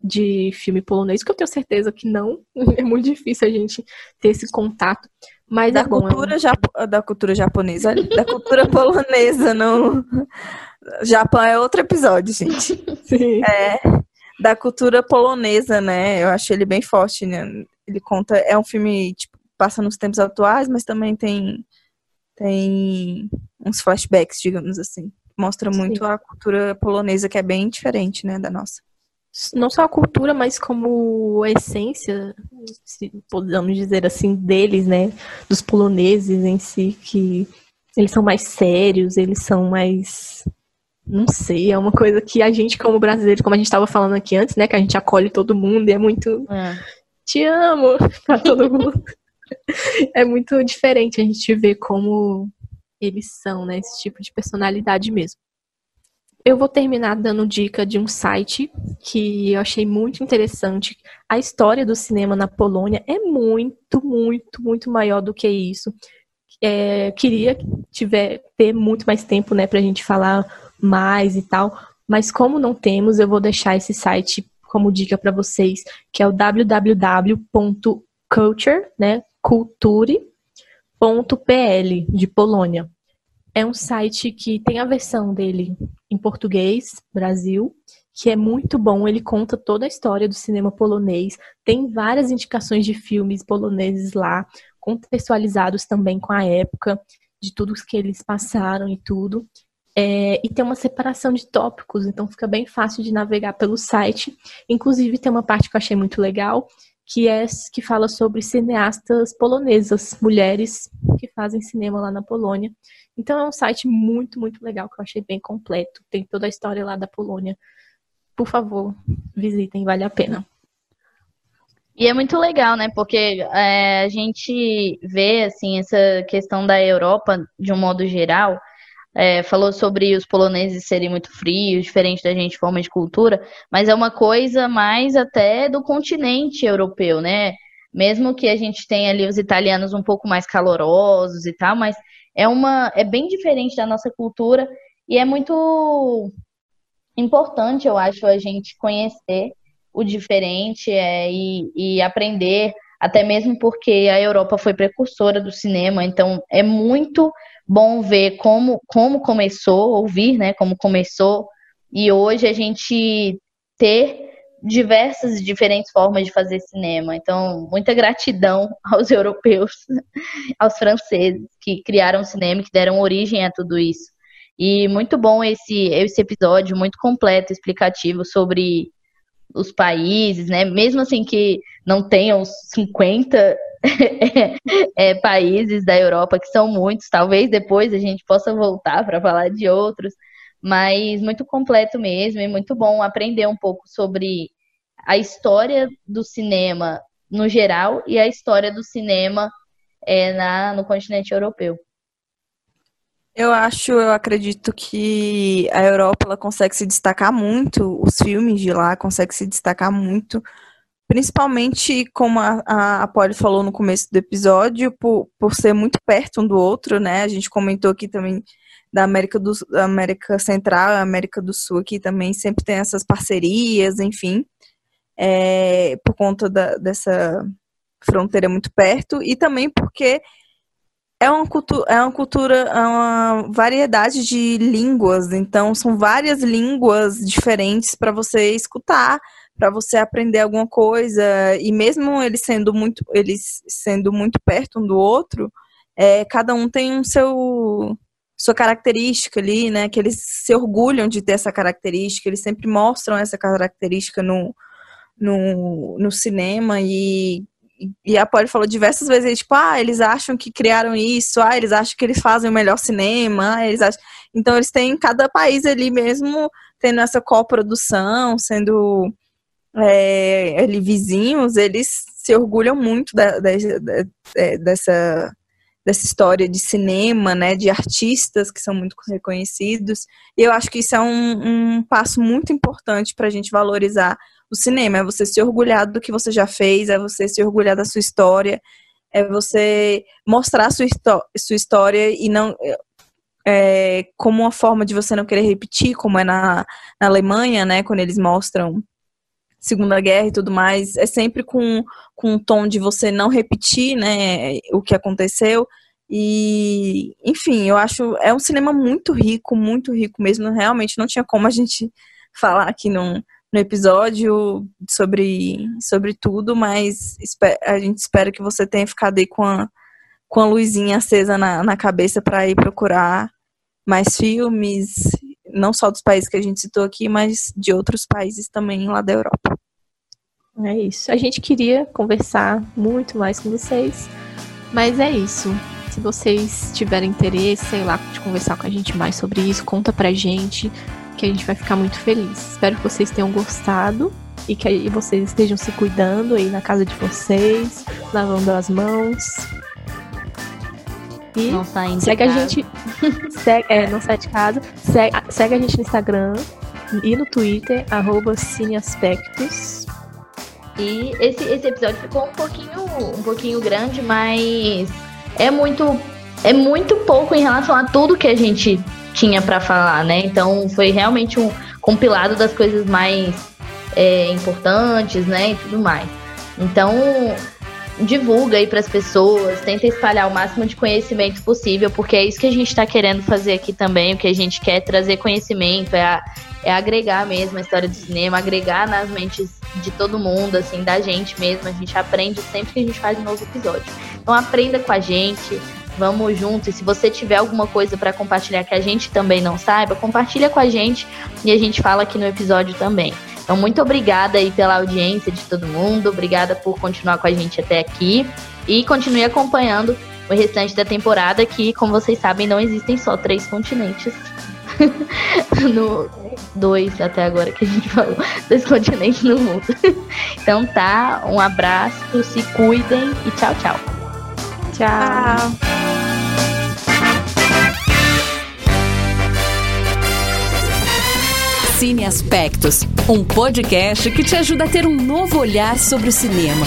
S3: de filme polonês, que eu tenho certeza que não. É muito difícil a gente ter esse contato. Mas
S4: Da
S3: é bom. é um-
S4: cultura japo- da cultura japonesa, da cultura polonesa, não. Japão é outro episódio, gente.
S3: Sim.
S4: da cultura polonesa, né? Eu acho ele bem forte, né? Ele conta, é um filme tipo passa nos tempos atuais, mas também tem tem uns flashbacks, digamos assim. Mostra muito a cultura polonesa que é bem diferente, né, da nossa.
S3: Não só a cultura, mas como a essência, se podemos dizer assim, deles, né? Dos poloneses em si, que eles são mais sérios, eles são mais. Não sei, é uma coisa que a gente, como brasileiro, como a gente estava falando aqui antes, né? Que a gente acolhe todo mundo e é muito.
S2: É.
S3: Te amo pra todo mundo. é muito diferente a gente ver como eles são, né? Esse tipo de personalidade mesmo. Eu vou terminar dando dica de um site que eu achei muito interessante. A história do cinema na Polônia é muito, muito, muito maior do que isso. É, queria tiver, ter muito mais tempo, né, pra gente falar mais e tal, mas como não temos, eu vou deixar esse site como dica para vocês, que é o www.culture, né, culture.pl de Polônia. É um site que tem a versão dele em português, Brasil, que é muito bom. Ele conta toda a história do cinema polonês. Tem várias indicações de filmes poloneses lá, contextualizados também com a época, de tudo que eles passaram e tudo. É, e tem uma separação de tópicos, então fica bem fácil de navegar pelo site. Inclusive, tem uma parte que eu achei muito legal, que é que fala sobre cineastas polonesas, mulheres que fazem cinema lá na Polônia. Então é um site muito, muito legal que eu achei bem completo. Tem toda a história lá da Polônia. Por favor, visitem, vale a pena.
S2: E é muito legal, né? Porque é, a gente vê assim essa questão da Europa de um modo geral. É, falou sobre os poloneses serem muito frios, diferente da gente, forma de cultura, mas é uma coisa mais até do continente europeu, né? Mesmo que a gente tenha ali os italianos um pouco mais calorosos e tal, mas é uma é bem diferente da nossa cultura e é muito importante, eu acho, a gente conhecer o diferente é, e, e aprender, até mesmo porque a Europa foi precursora do cinema, então é muito bom ver como, como começou, ouvir, né, como começou, e hoje a gente ter diversas e diferentes formas de fazer cinema. Então, muita gratidão aos europeus, aos franceses que criaram cinema que deram origem a tudo isso. E muito bom esse, esse episódio, muito completo, explicativo sobre os países, né? Mesmo assim que não tenham os 50 é, países da Europa, que são muitos, talvez depois a gente possa voltar para falar de outros, mas muito completo mesmo e muito bom aprender um pouco sobre a história do cinema no geral e a história do cinema é, na, no continente europeu.
S4: Eu acho, eu acredito que a Europa ela consegue se destacar muito, os filmes de lá conseguem se destacar muito, principalmente como a, a, a Polly falou no começo do episódio, por, por ser muito perto um do outro, né? A gente comentou aqui também da América do da América Central, América do Sul aqui também sempre tem essas parcerias, enfim, é, por conta da, dessa fronteira muito perto e também porque é uma, cultu é uma cultura, é uma variedade de línguas, então são várias línguas diferentes para você escutar, para você aprender alguma coisa, e mesmo eles sendo muito, eles sendo muito perto um do outro, é, cada um tem um seu sua característica ali, né? Que eles se orgulham de ter essa característica, eles sempre mostram essa característica no, no, no cinema e e a Polly falou diversas vezes, tipo, ah, eles acham que criaram isso, ah, eles acham que eles fazem o melhor cinema, ah, eles acham... Então eles têm cada país ali mesmo tendo essa coprodução, sendo é, ali vizinhos, eles se orgulham muito da, da, da, é, dessa, dessa história de cinema, né, de artistas que são muito reconhecidos. E eu acho que isso é um, um passo muito importante para a gente valorizar o cinema. É você se orgulhar do que você já fez, é você se orgulhar da sua história, é você mostrar sua, sua história e não é, como uma forma de você não querer repetir, como é na, na Alemanha, né, quando eles mostram Segunda Guerra e tudo mais, é sempre com, com um tom de você não repetir, né, o que aconteceu. E, enfim, eu acho é um cinema muito rico, muito rico mesmo. Realmente não tinha como a gente falar aqui num, no episódio sobre, sobre tudo, mas a gente espera que você tenha ficado aí com a, com a luzinha acesa na, na cabeça para ir procurar mais filmes, não só dos países que a gente citou aqui, mas de outros países também lá da Europa.
S3: É isso. A gente queria conversar muito mais com vocês, mas é isso. Se vocês tiverem interesse, sei lá, de conversar com a gente mais sobre isso, conta pra gente, que a gente vai ficar muito feliz. Espero que vocês tenham gostado e que vocês estejam se cuidando aí na casa de vocês, lavando as mãos.
S2: E não saindo
S3: segue a gente. segue, é, não sai de casa. Segue, segue a gente no Instagram e no Twitter, arroba Cineaspectos.
S2: E esse, esse episódio ficou um pouquinho, um pouquinho grande, mas é muito, é muito pouco em relação a tudo que a gente tinha para falar, né? Então foi realmente um compilado das coisas mais é, importantes, né? E tudo mais. Então divulga aí para as pessoas, tenta espalhar o máximo de conhecimento possível, porque é isso que a gente está querendo fazer aqui também, o que a gente quer trazer conhecimento, é, a, é agregar mesmo a história do cinema, agregar nas mentes de todo mundo, assim, da gente mesmo, a gente aprende sempre que a gente faz um novo episódio. Então aprenda com a gente, vamos junto, e se você tiver alguma coisa para compartilhar que a gente também não saiba, compartilha com a gente e a gente fala aqui no episódio também. Então, muito obrigada aí pela audiência de todo mundo, obrigada por continuar com a gente até aqui e continue acompanhando o restante da temporada, que, como vocês sabem, não existem só três continentes. no dois até agora que a gente falou, dois continentes no mundo. então tá, um abraço, se cuidem e tchau, tchau.
S3: Tchau.
S1: Cine Aspectos, um podcast que te ajuda a ter um novo olhar sobre o cinema.